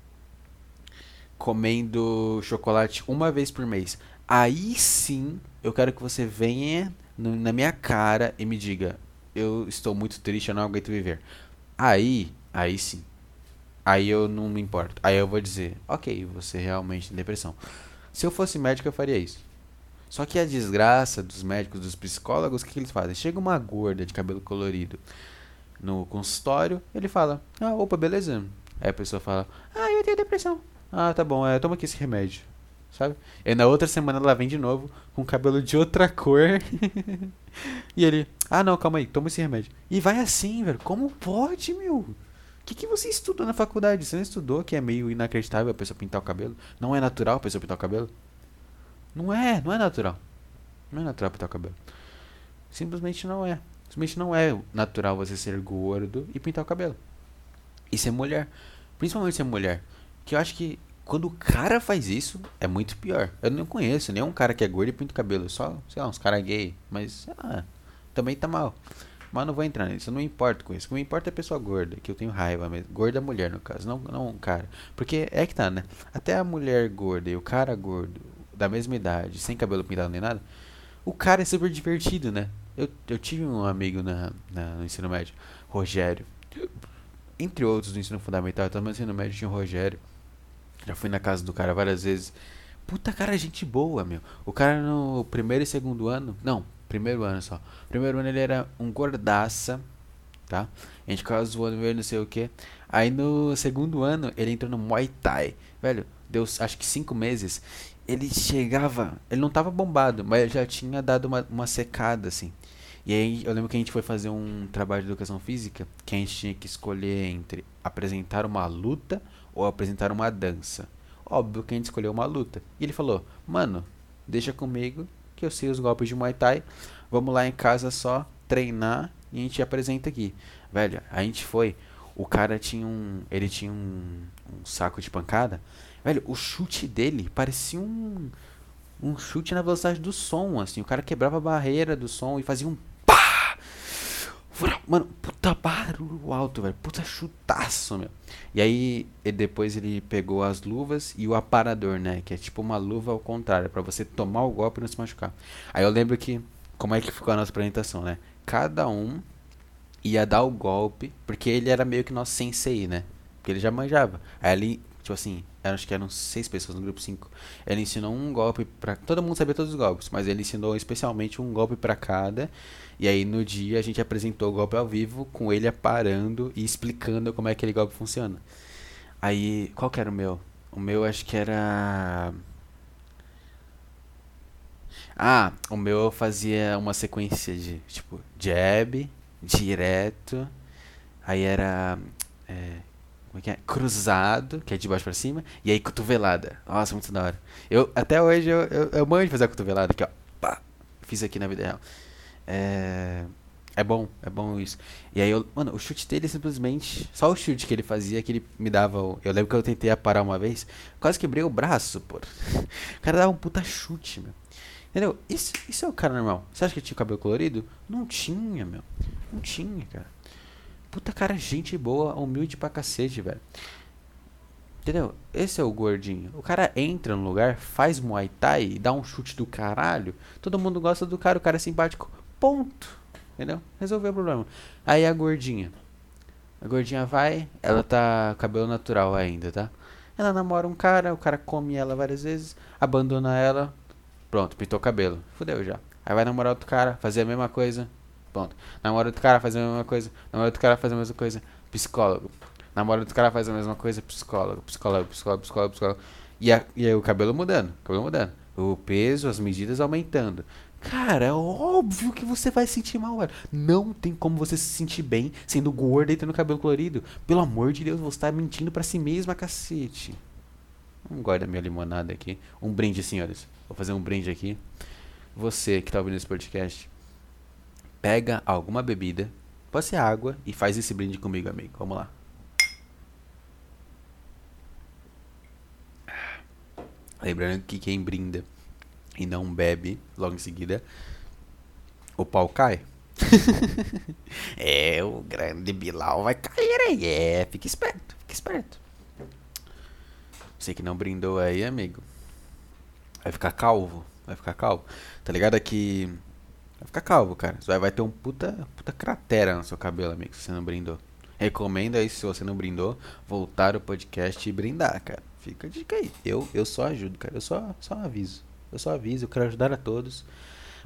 comendo chocolate uma vez por mês. Aí sim, eu quero que você venha na minha cara e me diga: Eu estou muito triste, eu não aguento viver. Aí, aí sim. Aí eu não me importo. Aí eu vou dizer, ok, você realmente tem depressão. Se eu fosse médico, eu faria isso. Só que a desgraça dos médicos, dos psicólogos, o que, que eles fazem? Chega uma gorda de cabelo colorido no consultório, ele fala, ah, opa, beleza. Aí a pessoa fala, ah, eu tenho depressão. Ah, tá bom, é, toma aqui esse remédio. Sabe? E na outra semana ela vem de novo com cabelo de outra cor. [laughs] e ele, ah não, calma aí, toma esse remédio. E vai assim, velho. Como pode, meu? O que, que você estudou na faculdade? Você não estudou que é meio inacreditável a pessoa pintar o cabelo? Não é natural a pessoa pintar o cabelo? Não é, não é natural. Não é natural pintar o cabelo. Simplesmente não é. Simplesmente não é natural você ser gordo e pintar o cabelo. E ser mulher. Principalmente ser mulher. Que eu acho que quando o cara faz isso, é muito pior. Eu não conheço nenhum cara que é gordo e pinta o cabelo. Só, sei lá, uns caras gay. Mas, também tá mal. Mas não vou entrar nisso, eu não importo com isso. O que me importa é a pessoa gorda, que eu tenho raiva mesmo. Gorda é mulher, no caso, não, não um cara. Porque é que tá, né? Até a mulher gorda e o cara gordo, da mesma idade, sem cabelo pintado nem nada, o cara é super divertido, né? Eu, eu tive um amigo na, na, no ensino médio, Rogério. Entre outros no ensino fundamental, também no ensino médio tinha o Rogério. Já fui na casa do cara várias vezes. Puta cara, gente boa, meu. O cara no primeiro e segundo ano. Não, primeiro ano só. Primeiro ano ele era um gordaça, tá? A gente ficava zoando ele, não sei o que. Aí no segundo ano ele entrou no Muay Thai. Velho, deu acho que cinco meses. Ele chegava. Ele não tava bombado, mas já tinha dado uma, uma secada, assim. E aí eu lembro que a gente foi fazer um trabalho de educação física que a gente tinha que escolher entre apresentar uma luta ou apresentar uma dança. Óbvio que a gente escolheu uma luta. E ele falou: Mano, deixa comigo que eu sei os golpes de Muay Thai. Vamos lá em casa só treinar e a gente apresenta aqui. Velho, a gente foi. O cara tinha um. Ele tinha um, um saco de pancada. Velho, o chute dele parecia um. Um chute na velocidade do som, assim. O cara quebrava a barreira do som e fazia um Mano, puta barulho alto, velho. Puta chutaço, meu. E aí, ele, depois ele pegou as luvas e o aparador, né? Que é tipo uma luva ao contrário, para você tomar o golpe e não se machucar. Aí eu lembro que, como é que ficou a nossa apresentação, né? Cada um ia dar o golpe, porque ele era meio que nosso sensei, né? Porque ele já manjava. Aí ele, tipo assim, acho que eram seis pessoas no grupo cinco. Ele ensinou um golpe pra. Todo mundo sabia todos os golpes, mas ele ensinou especialmente um golpe para cada. E aí no dia a gente apresentou o golpe ao vivo com ele aparando e explicando como é que aquele golpe funciona. Aí, qual que era o meu? O meu acho que era. Ah, o meu eu fazia uma sequência de tipo jab, direto. Aí era. É, como é que é? Cruzado, que é de baixo pra cima. E aí cotovelada. Nossa, muito da hora. Eu, até hoje eu, eu, eu manjo fazer a cotovelada aqui, ó. Pá. Fiz aqui na vida real. É. É bom, é bom isso. E aí eu, mano, o chute dele simplesmente, só o chute que ele fazia que ele me dava, eu lembro que eu tentei parar uma vez, quase quebrei o braço, pô. [laughs] O cara dava um puta chute, meu. Entendeu? Isso, isso é o cara normal. Você acha que tinha cabelo colorido? Não tinha, meu. Não tinha, cara. Puta cara, gente boa, humilde pra cacete, velho. Entendeu? Esse é o gordinho. O cara entra no lugar, faz Muay Thai, dá um chute do caralho. Todo mundo gosta do cara, o cara é simpático. Ponto. Entendeu? Resolveu o problema. Aí a gordinha. A gordinha vai, ela tá cabelo natural ainda, tá? Ela namora um cara, o cara come ela várias vezes, abandona ela, pronto, pintou o cabelo. Fudeu já. Aí vai namorar outro cara, fazer a mesma coisa, Namora outro cara, faz a mesma coisa. Namora outro cara, faz a mesma coisa. Psicólogo. Namora outro cara, faz a mesma coisa. Psicólogo, psicólogo, psicólogo, psicólogo, psicólogo. E, a, e aí o cabelo mudando. O cabelo mudando. O peso, as medidas aumentando. Cara, é óbvio que você vai sentir mal, velho. Não tem como você se sentir bem sendo gordo e tendo cabelo colorido. Pelo amor de Deus, você tá mentindo para si mesma, cacete. Vamos guardar minha limonada aqui. Um brinde, senhores. Vou fazer um brinde aqui. Você que tá ouvindo esse podcast, pega alguma bebida, pode ser água, e faz esse brinde comigo, amigo. Vamos lá. Lembrando que quem brinda e não bebe logo em seguida, o pau cai. [laughs] é, o grande Bilal vai cair aí. É, fica esperto, fica esperto. Você que não brindou aí, amigo, vai ficar calvo. Vai ficar calvo. Tá ligado? Que Vai ficar calvo, cara. Vai, vai ter um puta, puta cratera no seu cabelo, amigo, se você não brindou. Recomendo aí, se você não brindou, voltar o podcast e brindar, cara. Fica a dica aí. Eu, eu só ajudo, cara. Eu só, só aviso. Eu só aviso, eu quero ajudar a todos.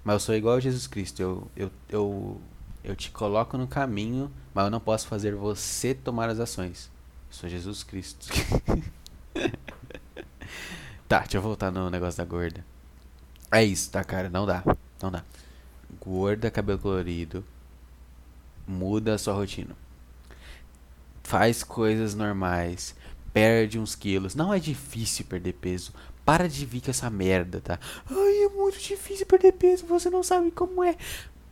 Mas eu sou igual a Jesus Cristo. Eu, eu, eu, eu te coloco no caminho, mas eu não posso fazer você tomar as ações. Eu sou Jesus Cristo. [laughs] tá, deixa eu voltar no negócio da gorda. É isso, tá, cara? Não dá. Não dá gorda, cabelo colorido, muda a sua rotina. Faz coisas normais, perde uns quilos. Não é difícil perder peso. Para de vir com essa merda, tá? Ai, é muito difícil perder peso, você não sabe como é.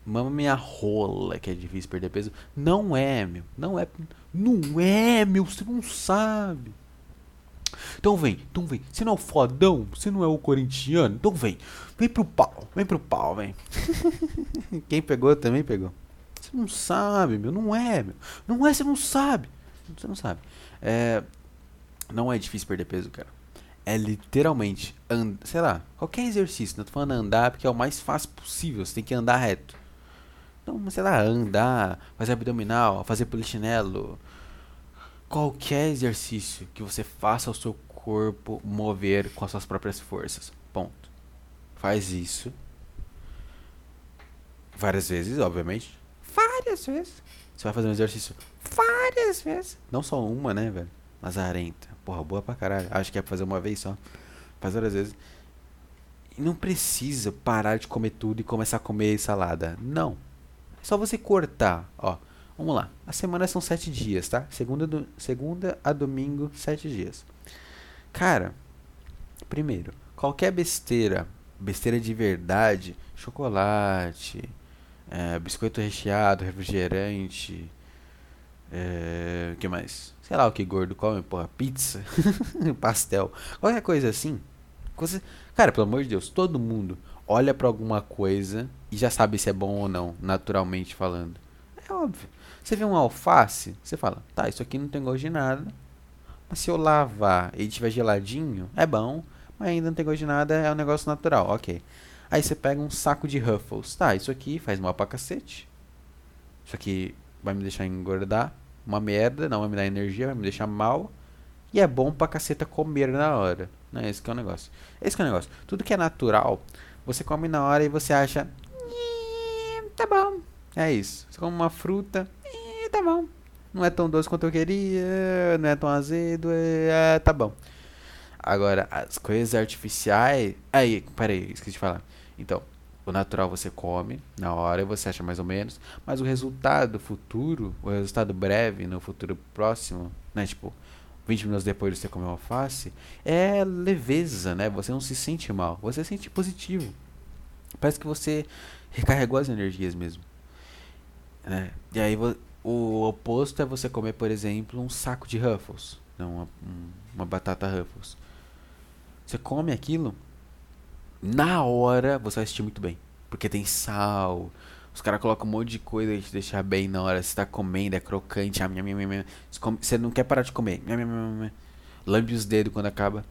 Mama minha rola que é difícil perder peso. Não é, meu. Não é. Não é, meu. Você não sabe. Então vem, então vem. Você não é o fodão? Você não é o corintiano? Então vem. Vem pro pau, vem pro pau, vem. [laughs] Quem pegou também pegou. Você não sabe, meu. Não é, meu. Não é, você não sabe. Você não sabe. É, não é difícil perder peso, cara. É literalmente, and, sei lá, qualquer exercício. Não tô falando andar porque é o mais fácil possível. Você tem que andar reto. Então, sei lá, andar, fazer abdominal, fazer polichinelo, qualquer exercício que você faça o seu corpo mover com as suas próprias forças. Ponto. Faz isso. Várias vezes, obviamente. Várias vezes. Você vai fazer um exercício várias vezes. Não só uma, né, velho? Lazarenta. Porra, boa pra caralho. Acho que é pra fazer uma vez só. Faz várias vezes. E não precisa parar de comer tudo e começar a comer salada. Não. É só você cortar, ó. Vamos lá. A semana são sete dias, tá? Segunda, do, segunda a domingo, sete dias. Cara, primeiro, qualquer besteira, besteira de verdade, chocolate, é, biscoito recheado, refrigerante, é, que mais? Sei lá o que gordo come, porra, pizza, [laughs] pastel, qualquer coisa assim. Cara, pelo amor de Deus, todo mundo olha para alguma coisa e já sabe se é bom ou não, naturalmente falando. É óbvio. Você vê um alface, você fala, tá, isso aqui não tem gosto de nada. Mas se eu lavar e tiver geladinho, é bom. Mas ainda não tem gosto de nada, é um negócio natural, ok. Aí você pega um saco de Ruffles. Tá, isso aqui faz mal pra cacete. Isso aqui vai me deixar engordar. Uma merda, não vai me dar energia, vai me deixar mal. E é bom pra caceta comer na hora. Não é esse que é o negócio. Esse que é o negócio. Tudo que é natural, você come na hora e você acha. Tá bom. É isso. Você come uma fruta, tá bom. Não é tão doce quanto eu queria, não é tão azedo, é, tá bom. Agora, as coisas artificiais. Aí, peraí, esqueci de falar. Então, o natural você come na hora e você acha mais ou menos, mas o resultado futuro, o resultado breve no futuro próximo, né, tipo, 20 minutos depois de você comer alface, é leveza, né? Você não se sente mal, você se sente positivo. Parece que você recarregou as energias mesmo. Né? E aí o oposto é você comer, por exemplo, um saco de Ruffles, não, uma, uma batata Ruffles. Você come aquilo, na hora você vai sentir muito bem. Porque tem sal, os caras colocam um monte de coisa pra te deixar bem na hora. Você tá comendo, é crocante. Ah, você não quer parar de comer. Lambe os dedos quando acaba.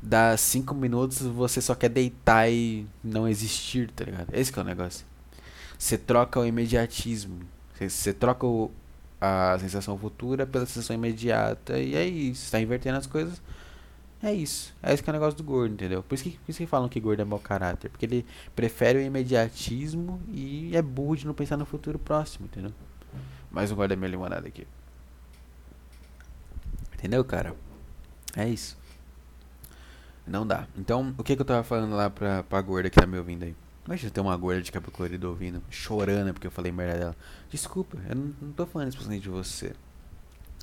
Dá 5 minutos, você só quer deitar e não existir, tá ligado? Esse é o negócio. Você troca o imediatismo. Você troca o, a sensação futura pela sensação imediata. E é isso. Tá invertendo as coisas é isso. É esse que é o negócio do gordo, entendeu? Por isso que, por isso que falam que gordo é mau caráter. Porque ele prefere o imediatismo e é burro de não pensar no futuro próximo, entendeu? Mais um guarda minha limonada aqui. Entendeu, cara? É isso. Não dá. Então, o que, que eu tava falando lá pra, pra gorda que tá me ouvindo aí? Imagina ter uma gorda de cabelo colorido ouvindo, chorando porque eu falei merda dela. Desculpa, eu não, não tô falando especialmente de você.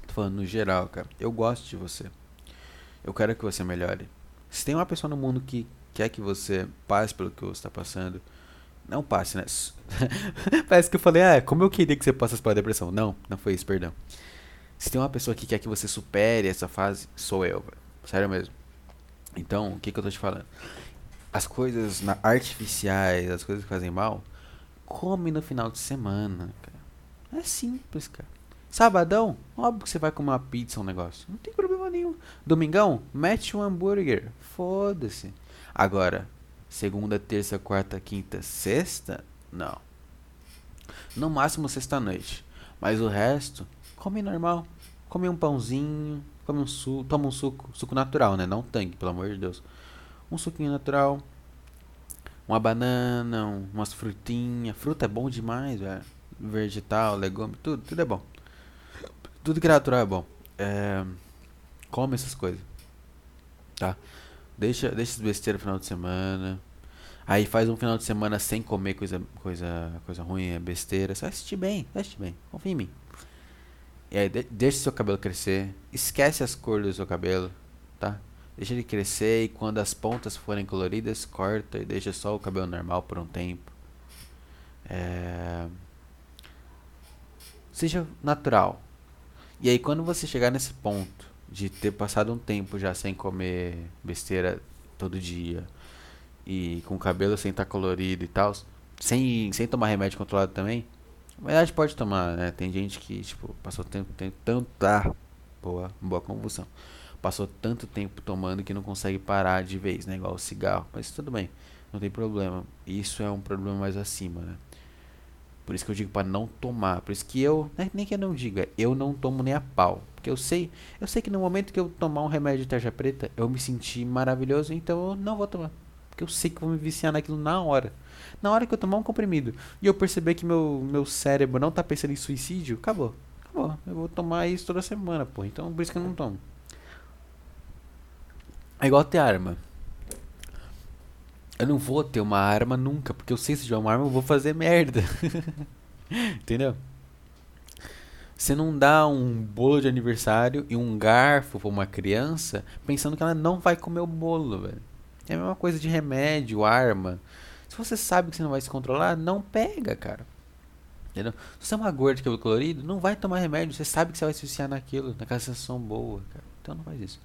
Tô falando no geral, cara. Eu gosto de você. Eu quero que você melhore. Se tem uma pessoa no mundo que quer que você passe pelo que você está passando, não passe, né? [laughs] Parece que eu falei, ah, como eu queria que você passasse pela depressão. Não, não foi isso, perdão. Se tem uma pessoa que quer que você supere essa fase, sou eu, velho. Sério mesmo. Então, o que, que eu tô te falando? As coisas artificiais, as coisas que fazem mal, come no final de semana, cara. É simples, cara. Sabadão, óbvio que você vai comer uma pizza, um negócio. Não tem problema nenhum. Domingão, mete um hambúrguer. Foda-se. Agora, segunda, terça, quarta, quinta, sexta, não. No máximo sexta-noite. Mas o resto, come normal. Come um pãozinho, come um suco, toma um suco, suco natural, né? Não tanque, pelo amor de Deus. Um suquinho natural, uma banana, um, umas frutinhas. Fruta é bom demais, velho. Vegetal, legume, tudo, tudo é bom. Tudo que é natural é bom. É, come essas coisas. Tá? Deixa, deixa as besteiras no final de semana. Aí faz um final de semana sem comer coisa, coisa, coisa ruim, é besteira. Vai assistir bem, vai assistir bem. Confia em mim. E aí, de, deixa seu cabelo crescer. Esquece as cores do seu cabelo, tá? Deixa ele crescer e quando as pontas forem coloridas, corta e deixa só o cabelo normal por um tempo. É... Seja natural. E aí quando você chegar nesse ponto de ter passado um tempo já sem comer besteira todo dia e com o cabelo sem estar tá colorido e tal, sem, sem tomar remédio controlado também, na verdade pode tomar, né? Tem gente que, tipo, passou tempo, tem tanta boa, boa convulsão. Passou tanto tempo tomando que não consegue parar de vez, né? Igual o cigarro. Mas tudo bem, não tem problema. Isso é um problema mais acima, né? Por isso que eu digo para não tomar. Por isso que eu, né, nem que eu não diga, eu não tomo nem a pau. Porque eu sei, eu sei que no momento que eu tomar um remédio de tarja preta, eu me senti maravilhoso, então eu não vou tomar. Porque eu sei que vou me viciar naquilo na hora. Na hora que eu tomar um comprimido e eu perceber que meu, meu cérebro não tá pensando em suicídio, acabou. Acabou. Eu vou tomar isso toda semana, pô. Então por isso que eu não tomo. É igual ter arma. Eu não vou ter uma arma nunca, porque eu sei se tiver uma arma eu vou fazer merda. [laughs] Entendeu? Você não dá um bolo de aniversário e um garfo pra uma criança pensando que ela não vai comer o bolo, velho. É a mesma coisa de remédio, arma. Se você sabe que você não vai se controlar, não pega, cara. Entendeu? Se você é uma gorda de cabelo colorido, não vai tomar remédio. Você sabe que você vai se viciar naquilo, naquela sensação boa, cara. Então não faz isso.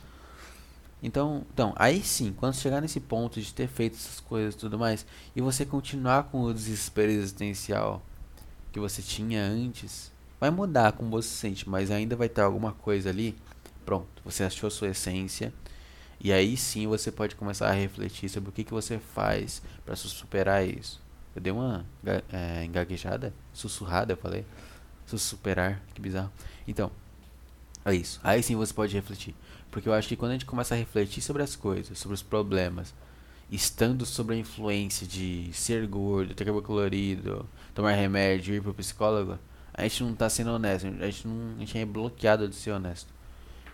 Então, então, aí sim, quando chegar nesse ponto de ter feito essas coisas e tudo mais, e você continuar com o desespero existencial que você tinha antes, vai mudar como você se sente, mas ainda vai ter alguma coisa ali. Pronto, você achou sua essência. E aí sim você pode começar a refletir sobre o que, que você faz para superar isso. Eu dei uma é, engaguejada, sussurrada, eu falei. Superar, que bizarro. Então, é isso. Aí sim você pode refletir. Porque eu acho que quando a gente começa a refletir sobre as coisas, sobre os problemas, estando sob a influência de ser gordo, ter cabelo colorido, tomar remédio, ir pro psicólogo, a gente não tá sendo honesto, a gente, não, a gente é bloqueado de ser honesto.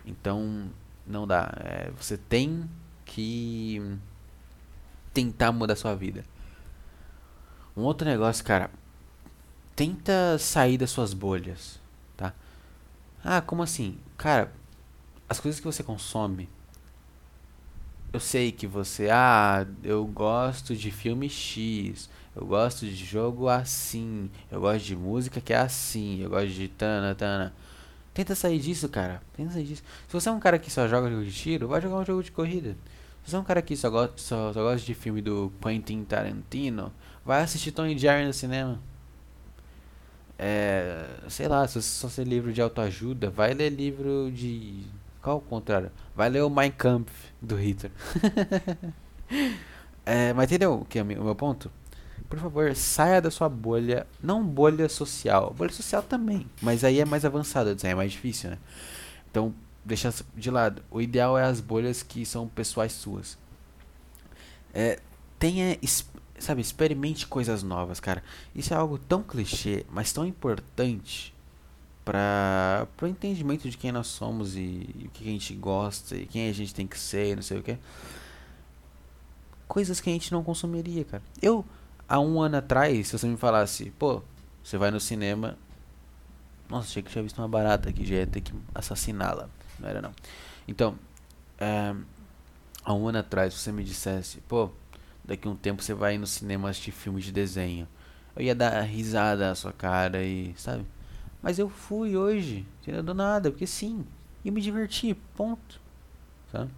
Então, não dá. É, você tem que tentar mudar sua vida. Um outro negócio, cara. Tenta sair das suas bolhas, tá? Ah, como assim? Cara, as coisas que você consome. Eu sei que você, ah, eu gosto de filme X, eu gosto de jogo assim, eu gosto de música que é assim, eu gosto de tana, tana. Tenta sair disso, cara. Tenta sair disso. Se você é um cara que só joga jogo de tiro, vai jogar um jogo de corrida. Se você é um cara que só gosta, só, só gosta de filme do Quentin Tarantino, vai assistir Tony Jerry no cinema. É, sei lá, se você só ser livro de autoajuda, vai ler livro de. Qual o contrário? Vai ler o Mein Kampf do Hitler. [laughs] é, mas entendeu o que é o meu ponto? Por favor, saia da sua bolha. Não bolha social. Bolha social também. Mas aí é mais avançado, é mais difícil, né? Então, deixa de lado. O ideal é as bolhas que são pessoais suas. É, tenha sabe, experimente coisas novas, cara. Isso é algo tão clichê, mas tão importante para o entendimento de quem nós somos e, e, o que a gente gosta e quem a gente tem que ser, não sei o que. Coisas que a gente não consumiria, cara. Eu, há um ano atrás, se você me falasse, pô, você vai no cinema. Nossa, achei que tinha visto uma barata que já ia ter que assassiná-la. Não era não. Então, é, há um ano atrás, se você me dissesse, pô, daqui a um tempo você vai no cinema assistir filmes de desenho. Eu ia dar risada na sua cara e, sabe? Mas eu fui hoje, entendeu? Do nada, porque sim. E me diverti, ponto. Sabe?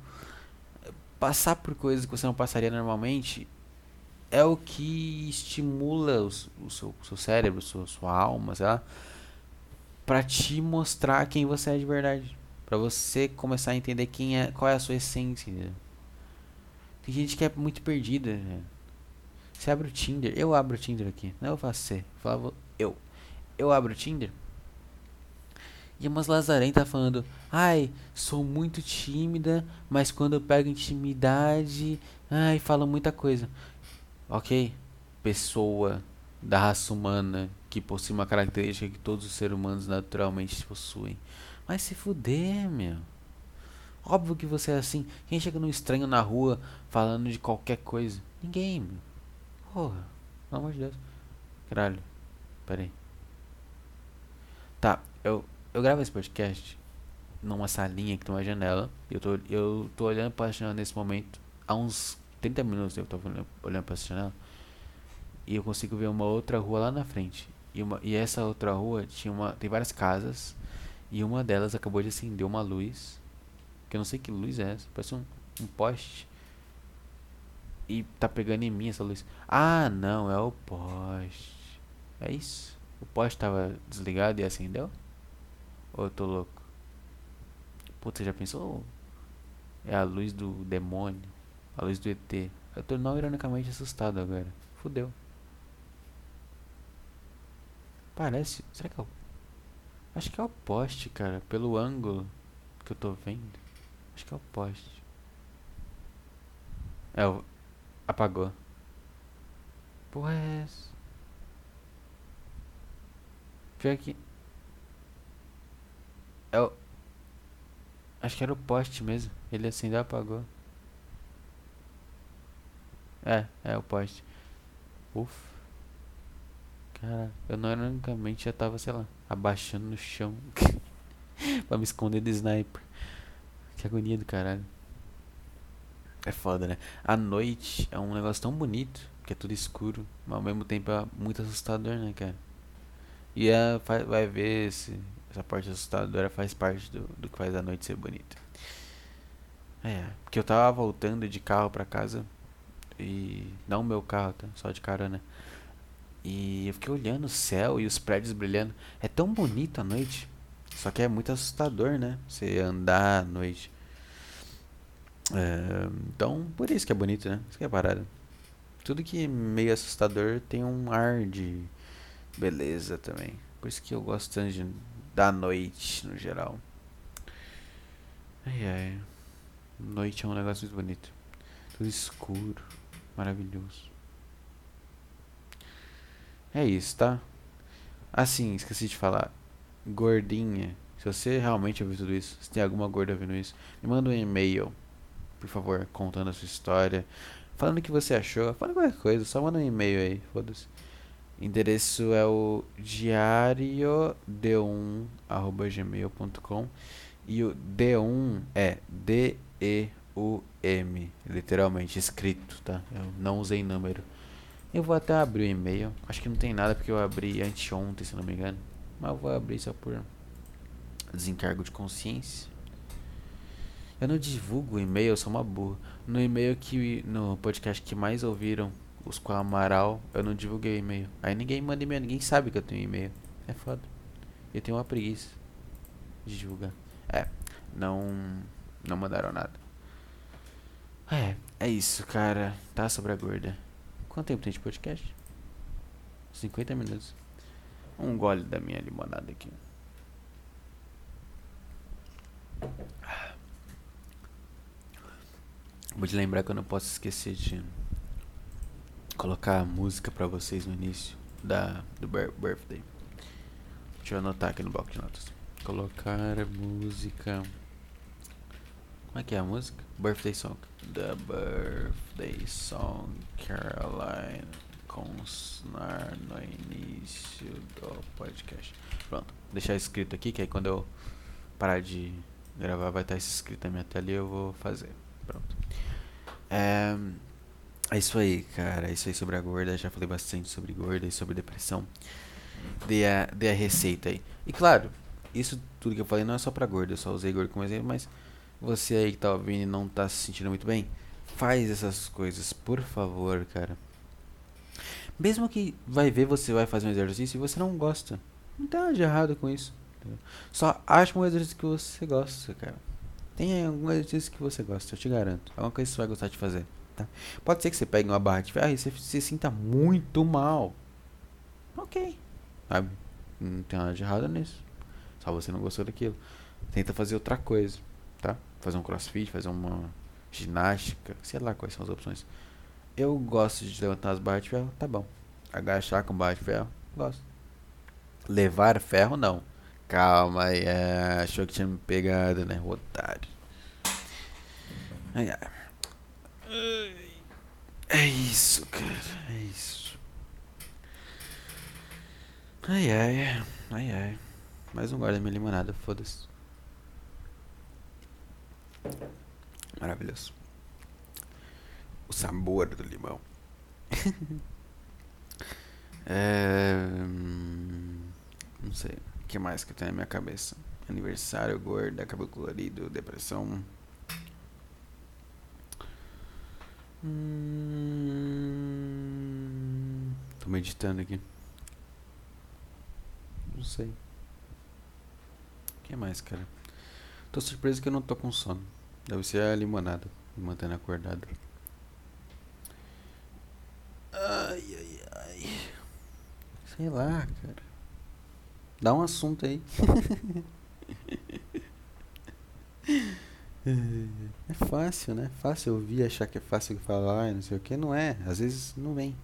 Passar por coisas que você não passaria normalmente é o que estimula o, o seu, seu cérebro, sua, sua alma, sei lá, pra te mostrar quem você é de verdade. Pra você começar a entender quem é, qual é a sua essência. Entendeu? Tem gente que é muito perdida. Né? Você abre o Tinder. Eu abro o Tinder aqui. Não é você. Eu. Eu abro o Tinder. E umas Lazarém tá falando. Ai, sou muito tímida. Mas quando eu pego intimidade. Ai, falo muita coisa. Ok. Pessoa da raça humana. Que possui uma característica que todos os seres humanos naturalmente possuem. Mas se fuder, meu. Óbvio que você é assim. Quem chega num estranho na rua falando de qualquer coisa? Ninguém, meu. Porra, pelo amor de Deus. Caralho. Pera aí. Tá, eu, eu gravo esse podcast numa salinha que tem uma janela. Eu tô, eu tô olhando pra janela nesse momento. Há uns 30 minutos eu tô olhando, pra essa janela. E eu consigo ver uma outra rua lá na frente. E, uma, e essa outra rua tinha uma, tem várias casas. E uma delas acabou de acender uma luz que eu não sei que luz é essa. Parece um, um poste. E tá pegando em mim essa luz. Ah, não, é o poste. É isso? O poste tava desligado e acendeu? Ou eu tô louco? Puta, já pensou? É a luz do demônio. A luz do ET. Eu tô não ironicamente assustado agora. Fudeu. Parece. Será que é o. Acho que é o poste, cara. Pelo ângulo que eu tô vendo. Acho que é o poste. É, o... apagou. Porra é essa? Pior que... É o... Acho que era o poste mesmo. Ele acendeu e apagou. É, é o poste. Ufa. Cara, eu não ironicamente já tava, sei lá, abaixando no chão. [laughs] pra me esconder do sniper. Que agonia do caralho. É foda, né? A noite é um negócio tão bonito, que é tudo escuro, mas ao mesmo tempo é muito assustador, né, cara? E é, vai ver se essa parte assustadora faz parte do, do que faz a noite ser bonita. É, porque eu tava voltando de carro pra casa e não o meu carro, tá? Só de carona. E eu fiquei olhando o céu e os prédios brilhando. É tão bonito a noite. Só que é muito assustador, né? Você andar à noite. É, então, por isso que é bonito, né? Isso que é parada. Tudo que é meio assustador tem um ar de beleza também. Por isso que eu gosto tanto de, da noite, no geral. Ai, ai. Noite é um negócio muito bonito. Tudo escuro. Maravilhoso. É isso, tá? Assim, esqueci de falar gordinha, se você realmente ouviu tudo isso, se tem alguma gorda ouvindo isso, me manda um e-mail, por favor, contando a sua história, falando o que você achou, falando qualquer coisa, só manda um e-mail aí, foda-se. Endereço é o diariod1@gmail.com e o D1 é D E U M, literalmente escrito, tá? Eu não usei número. Eu vou até abrir o e-mail. Acho que não tem nada porque eu abri anteontem, se não me engano. Mas eu vou abrir só por desencargo de consciência. Eu não divulgo o e-mail, eu sou uma burra. No e-mail que. No podcast que mais ouviram, os com a Amaral, eu não divulguei e-mail. Aí ninguém manda e-mail, ninguém sabe que eu tenho e-mail. É foda. Eu tenho uma preguiça de divulgar. É, não. Não mandaram nada. É, é isso, cara. Tá sobre a gorda. Quanto tempo tem de podcast? 50 minutos. Um gole da minha limonada aqui. Vou te lembrar que eu não posso esquecer de colocar a música pra vocês no início da, do birthday. Deixa eu anotar aqui no bloco de notas. Colocar a música. Como é que é a música? Birthday Song. The Birthday Song Caroline consnar no início do podcast. Pronto, deixar escrito aqui, que aí quando eu parar de gravar vai estar escrito na minha tela e eu vou fazer. Pronto. É, é isso aí, cara. É isso aí sobre a gorda. Já falei bastante sobre gorda e sobre depressão. Dei a, dei a receita aí. E claro, isso tudo que eu falei não é só pra gorda. Eu só usei gorda como exemplo, mas você aí que tá ouvindo e não tá se sentindo muito bem, faz essas coisas, por favor, cara. Mesmo que vai ver você vai fazer um exercício e você não gosta. Não tem nada de errado com isso. Só acha um exercício que você gosta, cara. Tem algum exercício que você gosta, eu te garanto. Alguma coisa que você vai gostar de fazer. Tá? Pode ser que você pegue uma barra de ferro e você se sinta muito mal. Ok. Sabe? Não tem nada de errado nisso. Só você não gostou daquilo. Tenta fazer outra coisa. Tá? Fazer um crossfit, fazer uma ginástica. Sei lá quais são as opções. Eu gosto de levantar as barras de ferro. Tá bom. Agachar com barra de ferro. Gosto. Levar ferro, não. Calma aí. É, achou que tinha me pegado, né? Otário. Ai, ai. É isso, cara. É isso. Ai, ai. Ai, ai. Mais um guarda minha limonada, foda-se. Maravilhoso. O sabor do limão. [laughs] é... Hum, não sei. O que mais que tem na minha cabeça? Aniversário, gorda, cabelo colorido, depressão. Hum, tô meditando aqui. Não sei. O que mais, cara? Tô surpreso que eu não tô com sono. Deve ser a limonada me mantendo acordado. Ai, ai, ai. Sei lá, cara. Dá um assunto aí. [laughs] É fácil, né? Fácil ouvir, achar que é fácil falar e não sei o que. Não é. Às vezes não vem.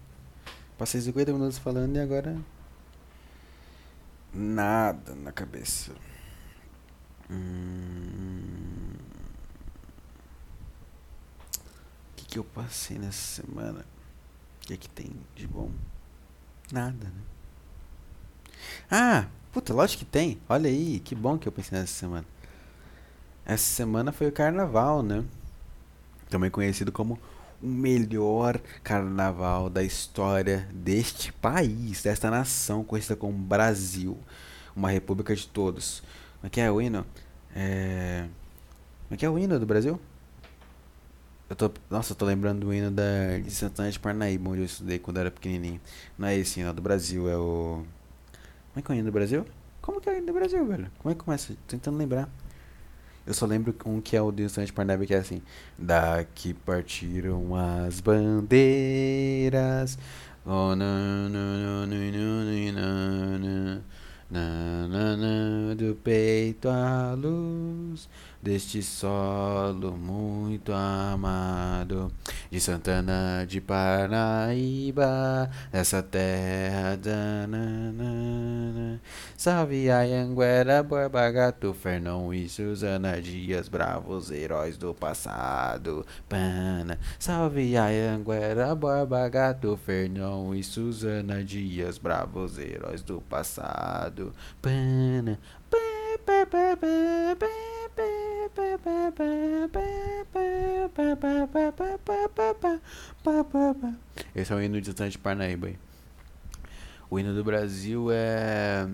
Passei 50 minutos falando e agora. Nada na cabeça. Hum... O que, que eu passei nessa semana? O que, que tem de bom? Nada, né? Ah, puta, lógico que tem. Olha aí, que bom que eu pensei nessa semana. Essa semana foi o carnaval, né? Também conhecido como o melhor carnaval da história deste país, desta nação conhecida como Brasil, uma república de todos. Como é que é o hino? É... Como é que é o hino do Brasil? Eu tô, nossa, eu tô lembrando do hino da, de Santana de Parnaíba, onde eu estudei quando eu era pequenininho. Não é esse hino do Brasil, é o... Como é que é o hino do Brasil? Como que é o hino do Brasil, velho? Como é que começa? Tô tentando lembrar. Eu só lembro um que é o do de Parnaíba, que é assim. Daqui partiram as bandeiras. Oh, na, na, na, na, na, do peito à luz. Deste solo muito amado de Santana de Parnaíba, essa terra danana. Salve Anhanguera, Borba Gato, Fernão e Suzana Dias, bravos heróis do passado. Pana. Salve Anhanguera, Borba Gato, Fernão e Suzana Dias, bravos heróis do passado. Pana. Esse é o hino de Santana de Parnaíba. O hino do Brasil é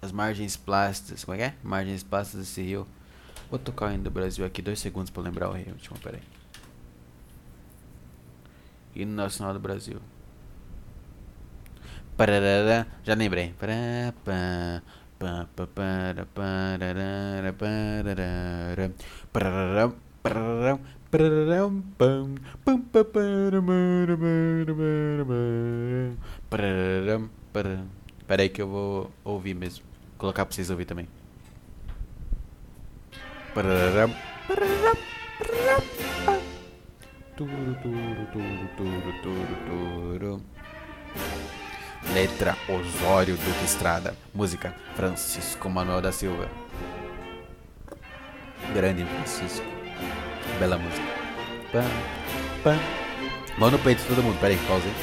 as margens plásticas. Como é que é? Margens plásticas desse rio. Vou tocar o hino do Brasil aqui, dois segundos pra lembrar o rio. Último, peraí. Hino Nacional do Brasil. Já lembrei. Espera aí que eu vou ouvir mesmo. Vou colocar para vocês ouvir também. para para para para para para Letra Osório Duque Estrada. Música Francisco Manuel da Silva. Grande Francisco. Bela música. Pam, pam. Mão no peito todo mundo. Pera aí. Pausa aí.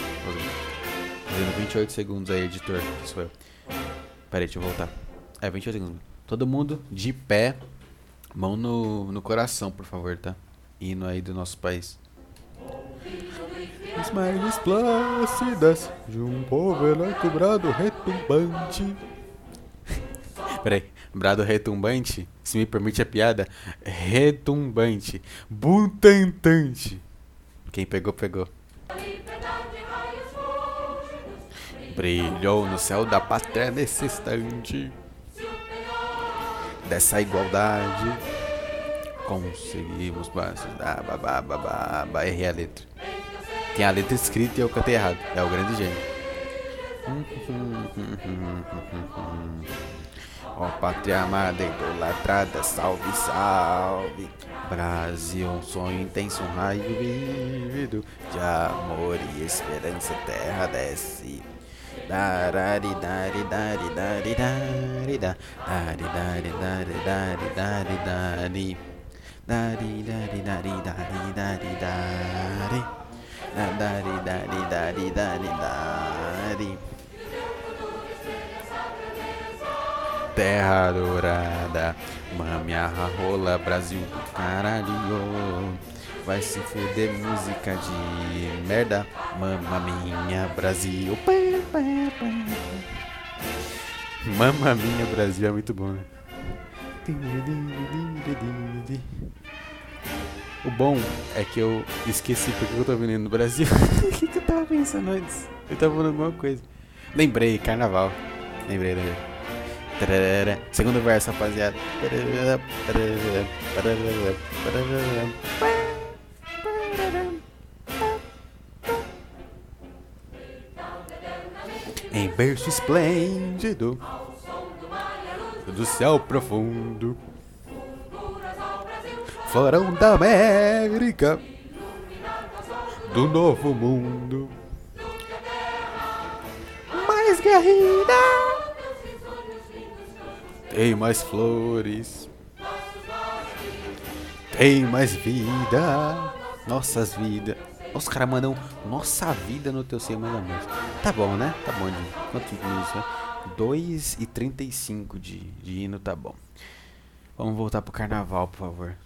Fazendo 28 segundos aí, editor. Que sou eu. Pera aí, deixa eu voltar. É, 28 segundos. Todo mundo de pé. Mão no, no coração, por favor, tá? Hino aí do nosso país. Margens plácidas de um povo eleito brado retumbante. Peraí, brado retumbante? Se me permite a piada, retumbante, butantante. Quem pegou, pegou. Brilhou no céu da pátria nesse instante dessa igualdade. Conseguimos babá, babá, babá, errei a letra. Tem a letra escrita e eu cantei errado. É o grande gênio. Ó oh, pátria amada, idolatrada, salve, salve. Brasil, um sonho intenso, um raio vívido de amor e esperança, terra desce. Dari, dari, dari, dari, dari, dari, dari, dari, dari, dari, dari, dari, dari, dari, dari, dari, dari. Dari, dari, dari, dari, dari. Terra dourada, mame rola, Brasil do caralho. Vai se fuder música de merda, mama minha Brasil. Mama minha Brasil é muito bom, né? O bom é que eu esqueci porque eu tô vindo no Brasil. [laughs] o que, que eu tava pensando antes? Eu tava falando alguma coisa. Lembrei, carnaval. Lembrei, lembrei. Segundo verso, rapaziada. Em verso esplêndido do céu profundo Florão da América, do novo mundo. Mais guerrida, tem mais flores, tem mais vida, nossas vidas. Os caras mandam nossa vida no teu cima da música. Tá bom, né? Tá bom, de quanto minutos, né? 2 e 35 de, de hino, tá bom. Vamos voltar pro carnaval, por favor.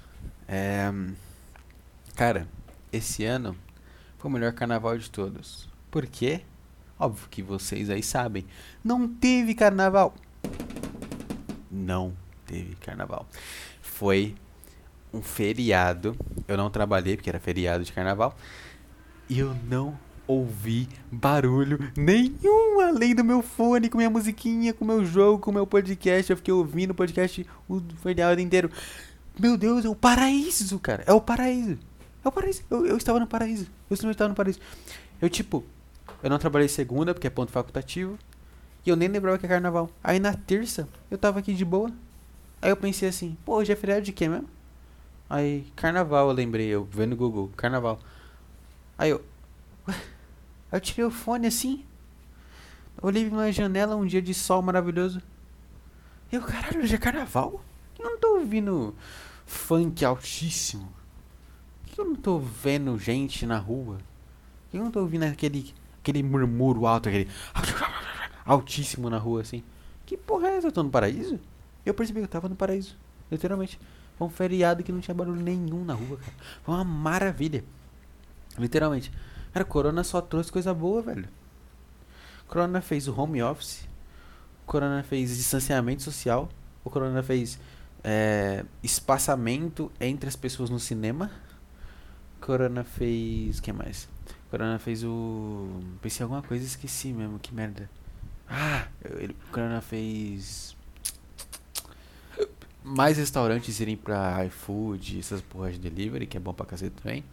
É, cara, esse ano foi o melhor carnaval de todos. Por quê? Óbvio que vocês aí sabem. Não teve carnaval. Não teve carnaval. Foi um feriado. Eu não trabalhei porque era feriado de carnaval. E eu não ouvi barulho nenhum além do meu fone, com minha musiquinha, com meu jogo, com meu podcast. Eu fiquei ouvindo o podcast o feriado inteiro. Meu Deus, é o paraíso, cara. É o paraíso. É o paraíso. Eu, eu estava no paraíso. Eu estava no paraíso. Eu, tipo, eu não trabalhei segunda, porque é ponto facultativo. E eu nem lembrava que é carnaval. Aí na terça, eu tava aqui de boa. Aí eu pensei assim, pô, hoje é feriado de quê mesmo? Aí, carnaval, eu lembrei, eu vendo no Google, carnaval. Aí eu. [laughs] Aí eu tirei o fone assim. Olhei na janela um dia de sol maravilhoso. Eu, caralho, hoje é carnaval? Eu não tô ouvindo funk altíssimo. Por que eu não tô vendo gente na rua? Por que eu não tô ouvindo aquele, aquele murmúrio alto, aquele. altíssimo na rua assim? Que porra é essa? Eu tô no paraíso? Eu percebi que eu tava no paraíso. Literalmente. Foi um feriado que não tinha barulho nenhum na rua, cara. Foi uma maravilha. Literalmente. Cara, Corona só trouxe coisa boa, velho. Corona fez o home office. Corona fez distanciamento social. O Corona fez é, espaçamento entre as pessoas no cinema. Corona fez. Que mais? Corona fez o. Pensei em alguma coisa e esqueci mesmo. Que merda. Ah! Ele, Corona fez. Mais restaurantes irem pra iFood, essas porras de delivery, que é bom pra cacete também.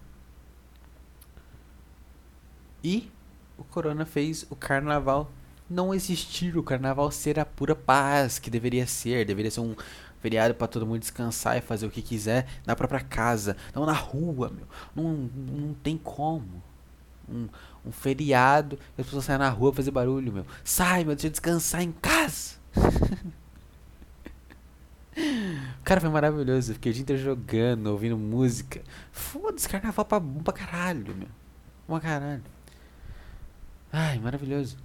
E o Corona fez o carnaval não existir, o carnaval ser a pura paz que deveria ser, deveria ser um feriado para todo mundo descansar e fazer o que quiser na própria casa, não na rua, meu. Não, não tem como. Um, um feriado e as pessoas saem na rua fazer barulho, meu. Sai, meu, deixa eu descansar em casa. [laughs] Cara, foi maravilhoso. Fiquei o dia inteiro jogando, ouvindo música. Foda-se, carnaval pra pra caralho, meu. Pra caralho. Ai, maravilhoso.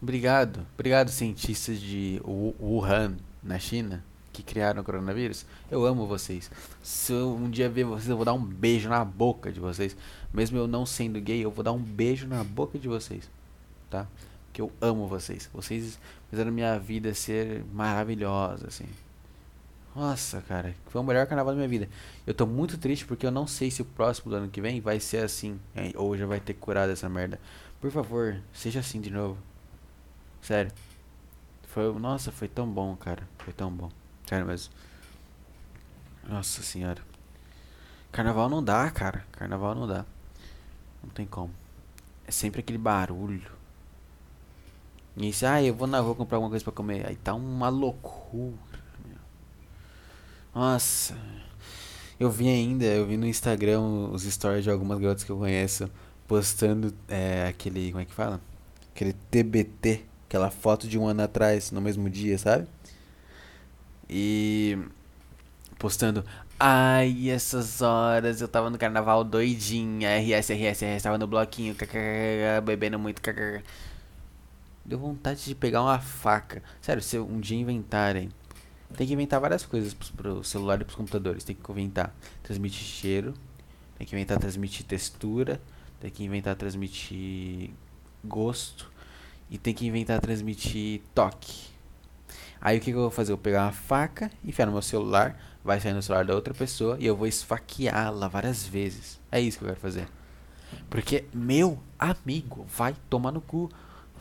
Obrigado. Obrigado, cientistas de Wuhan, na China, que criaram o coronavírus. Eu amo vocês. Se eu um dia ver vocês, eu vou dar um beijo na boca de vocês. Mesmo eu não sendo gay, eu vou dar um beijo na boca de vocês. Tá? Que eu amo vocês. Vocês fizeram minha vida ser maravilhosa, assim. Nossa, cara, foi o melhor carnaval da minha vida. Eu tô muito triste porque eu não sei se o próximo do ano que vem vai ser assim. Ou já vai ter curado essa merda. Por favor, seja assim de novo. Sério. Foi, nossa, foi tão bom, cara. Foi tão bom. Sério mesmo. Nossa senhora. Carnaval não dá, cara. Carnaval não dá. Não tem como. É sempre aquele barulho. E isso, ah, eu vou na rua comprar alguma coisa pra comer. Aí tá uma loucura. Nossa. Eu vi ainda, eu vi no Instagram os stories de algumas garotas que eu conheço postando é, aquele. Como é que fala? Aquele TBT, aquela foto de um ano atrás, no mesmo dia, sabe? E. Postando. Ai, essas horas eu tava no carnaval doidinha. RS, RS, RS, tava no bloquinho, kkk, bebendo muito, kkk. Deu vontade de pegar uma faca. Sério, se um dia inventarem tem que inventar várias coisas para o celular e para os computadores. Tem que inventar transmitir cheiro, tem que inventar transmitir textura, tem que inventar transmitir gosto e tem que inventar transmitir toque. Aí o que, que eu vou fazer? Eu vou pegar uma faca, enfiar no meu celular, vai sair no celular da outra pessoa e eu vou esfaqueá-la várias vezes. É isso que eu quero fazer. Porque, meu amigo, vai tomar no cu.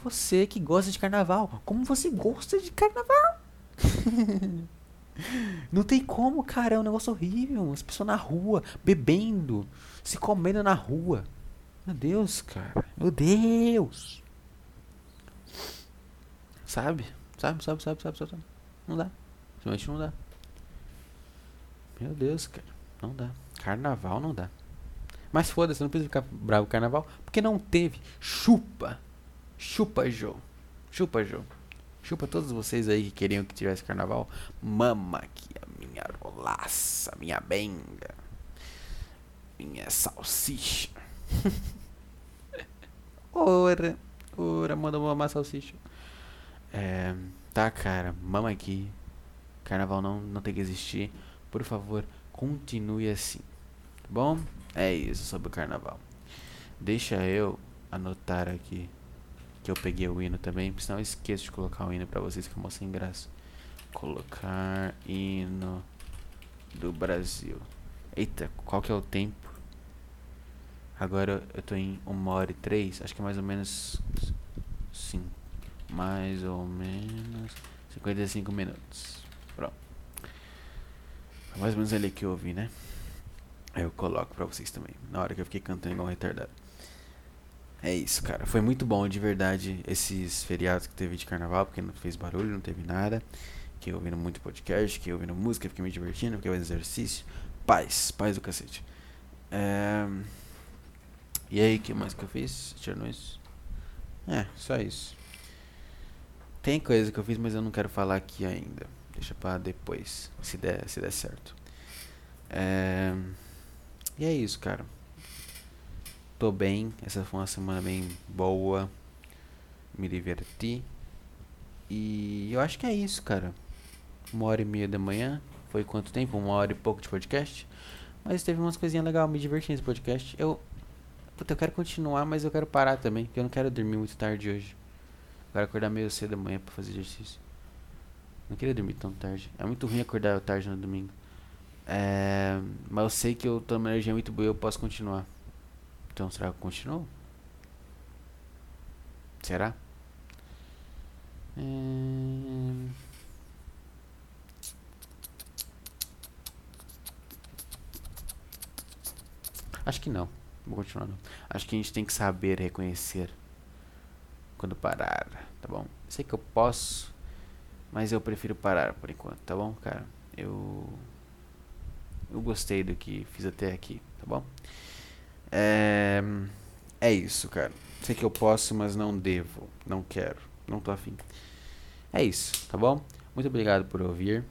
Você que gosta de carnaval. Como você gosta de carnaval? [laughs] Não tem como, cara. É um negócio horrível. As pessoas na rua, bebendo, se comendo na rua. Meu Deus, cara. Meu Deus. Sabe? Sabe, sabe, sabe, sabe, sabe. Não dá. Simplesmente não dá. Meu Deus, cara. Não dá. Carnaval não dá. Mas foda-se, não precisa ficar bravo com carnaval. Porque não teve. Chupa. Chupa, Joe. Chupa, Joe. Chupa todos vocês aí que queriam que tivesse carnaval. Mama aqui a minha rolaça, minha benga. Minha salsicha. [laughs] ora, ora, manda mamar salsicha. É, tá, cara, mama aqui. Carnaval não, não tem que existir. Por favor, continue assim. Tá bom? É isso sobre o carnaval. Deixa eu anotar aqui que eu peguei o hino também, senão eu esqueço de colocar o hino pra vocês que é sem graça. Colocar hino do Brasil. Eita, qual que é o tempo? Agora eu tô em 1 hora e 3, acho que é mais ou menos. Sim, mais ou menos 55 minutos. Pronto. É mais ou menos ali que eu ouvi, né? Eu coloco pra vocês também. Na hora que eu fiquei cantando igual um retardado. É isso, cara. Foi muito bom, de verdade, esses feriados que teve de carnaval, porque não fez barulho, não teve nada. Fiquei ouvindo muito podcast, fiquei ouvindo música, fiquei me divertindo, fiquei fazendo exercício. Paz, paz do cacete. É... E aí, o que mais que eu fiz? Tirando isso. É, só isso. Tem coisa que eu fiz, mas eu não quero falar aqui ainda. Deixa pra depois, se der, se der certo. É... E é isso, cara. Tô bem. Essa foi uma semana bem boa. Me diverti. E eu acho que é isso, cara. Uma hora e meia da manhã. Foi quanto tempo? Uma hora e pouco de podcast. Mas teve umas coisinhas legais. Me diverti nesse podcast. Eu. Puta, eu quero continuar, mas eu quero parar também. Porque eu não quero dormir muito tarde hoje. Quero acordar meio cedo da manhã pra fazer exercício. Não queria dormir tão tarde. É muito ruim acordar tarde no domingo. É, mas eu sei que eu tô numa energia muito boa e eu posso continuar. Então será que eu continuo? Será? É... Acho que não. Vou continuar não. Acho que a gente tem que saber reconhecer quando parar, tá bom? Sei que eu posso, mas eu prefiro parar por enquanto, tá bom, cara? Eu eu gostei do que fiz até aqui, tá bom? É, é isso, cara. Sei que eu posso, mas não devo. Não quero. Não tô afim. É isso, tá bom? Muito obrigado por ouvir.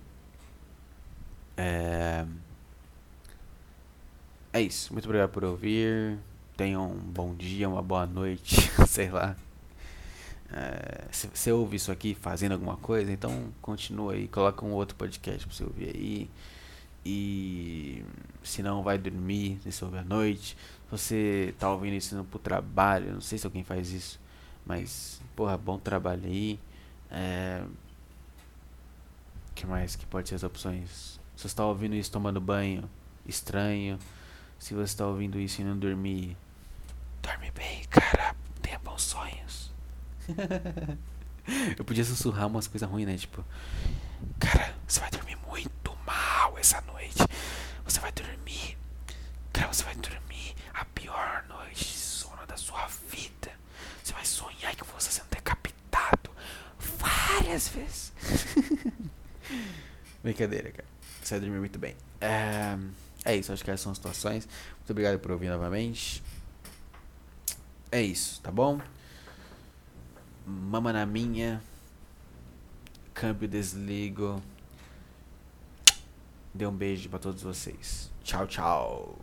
É, é isso. Muito obrigado por ouvir. Tenham um bom dia, uma boa noite, [laughs] sei lá. É, você ouve isso aqui fazendo alguma coisa, então continua aí, coloca um outro podcast pra você ouvir aí. E se não vai dormir, se ouve à noite. Você tá ouvindo isso indo pro trabalho, não sei se alguém faz isso, mas porra, bom trabalho aí. É, que mais que pode ser as opções? Se você está ouvindo isso tomando banho, estranho. Se você está ouvindo isso e não dormir, dorme bem, cara. Tenha bons sonhos. [laughs] Eu podia sussurrar umas coisas ruins, né? Tipo, cara, você vai dormir muito mal essa noite. Você vai dormir. Cara, você vai dormir a pior noite de sono da sua vida. Você vai sonhar que você sendo decapitado várias vezes. [laughs] Brincadeira, cara. Você vai dormir muito bem. É, é isso, acho que essas são as situações. Muito obrigado por ouvir novamente. É isso, tá bom? Mama na minha. Câmbio desligo. Dê um beijo para todos vocês. Tchau, tchau.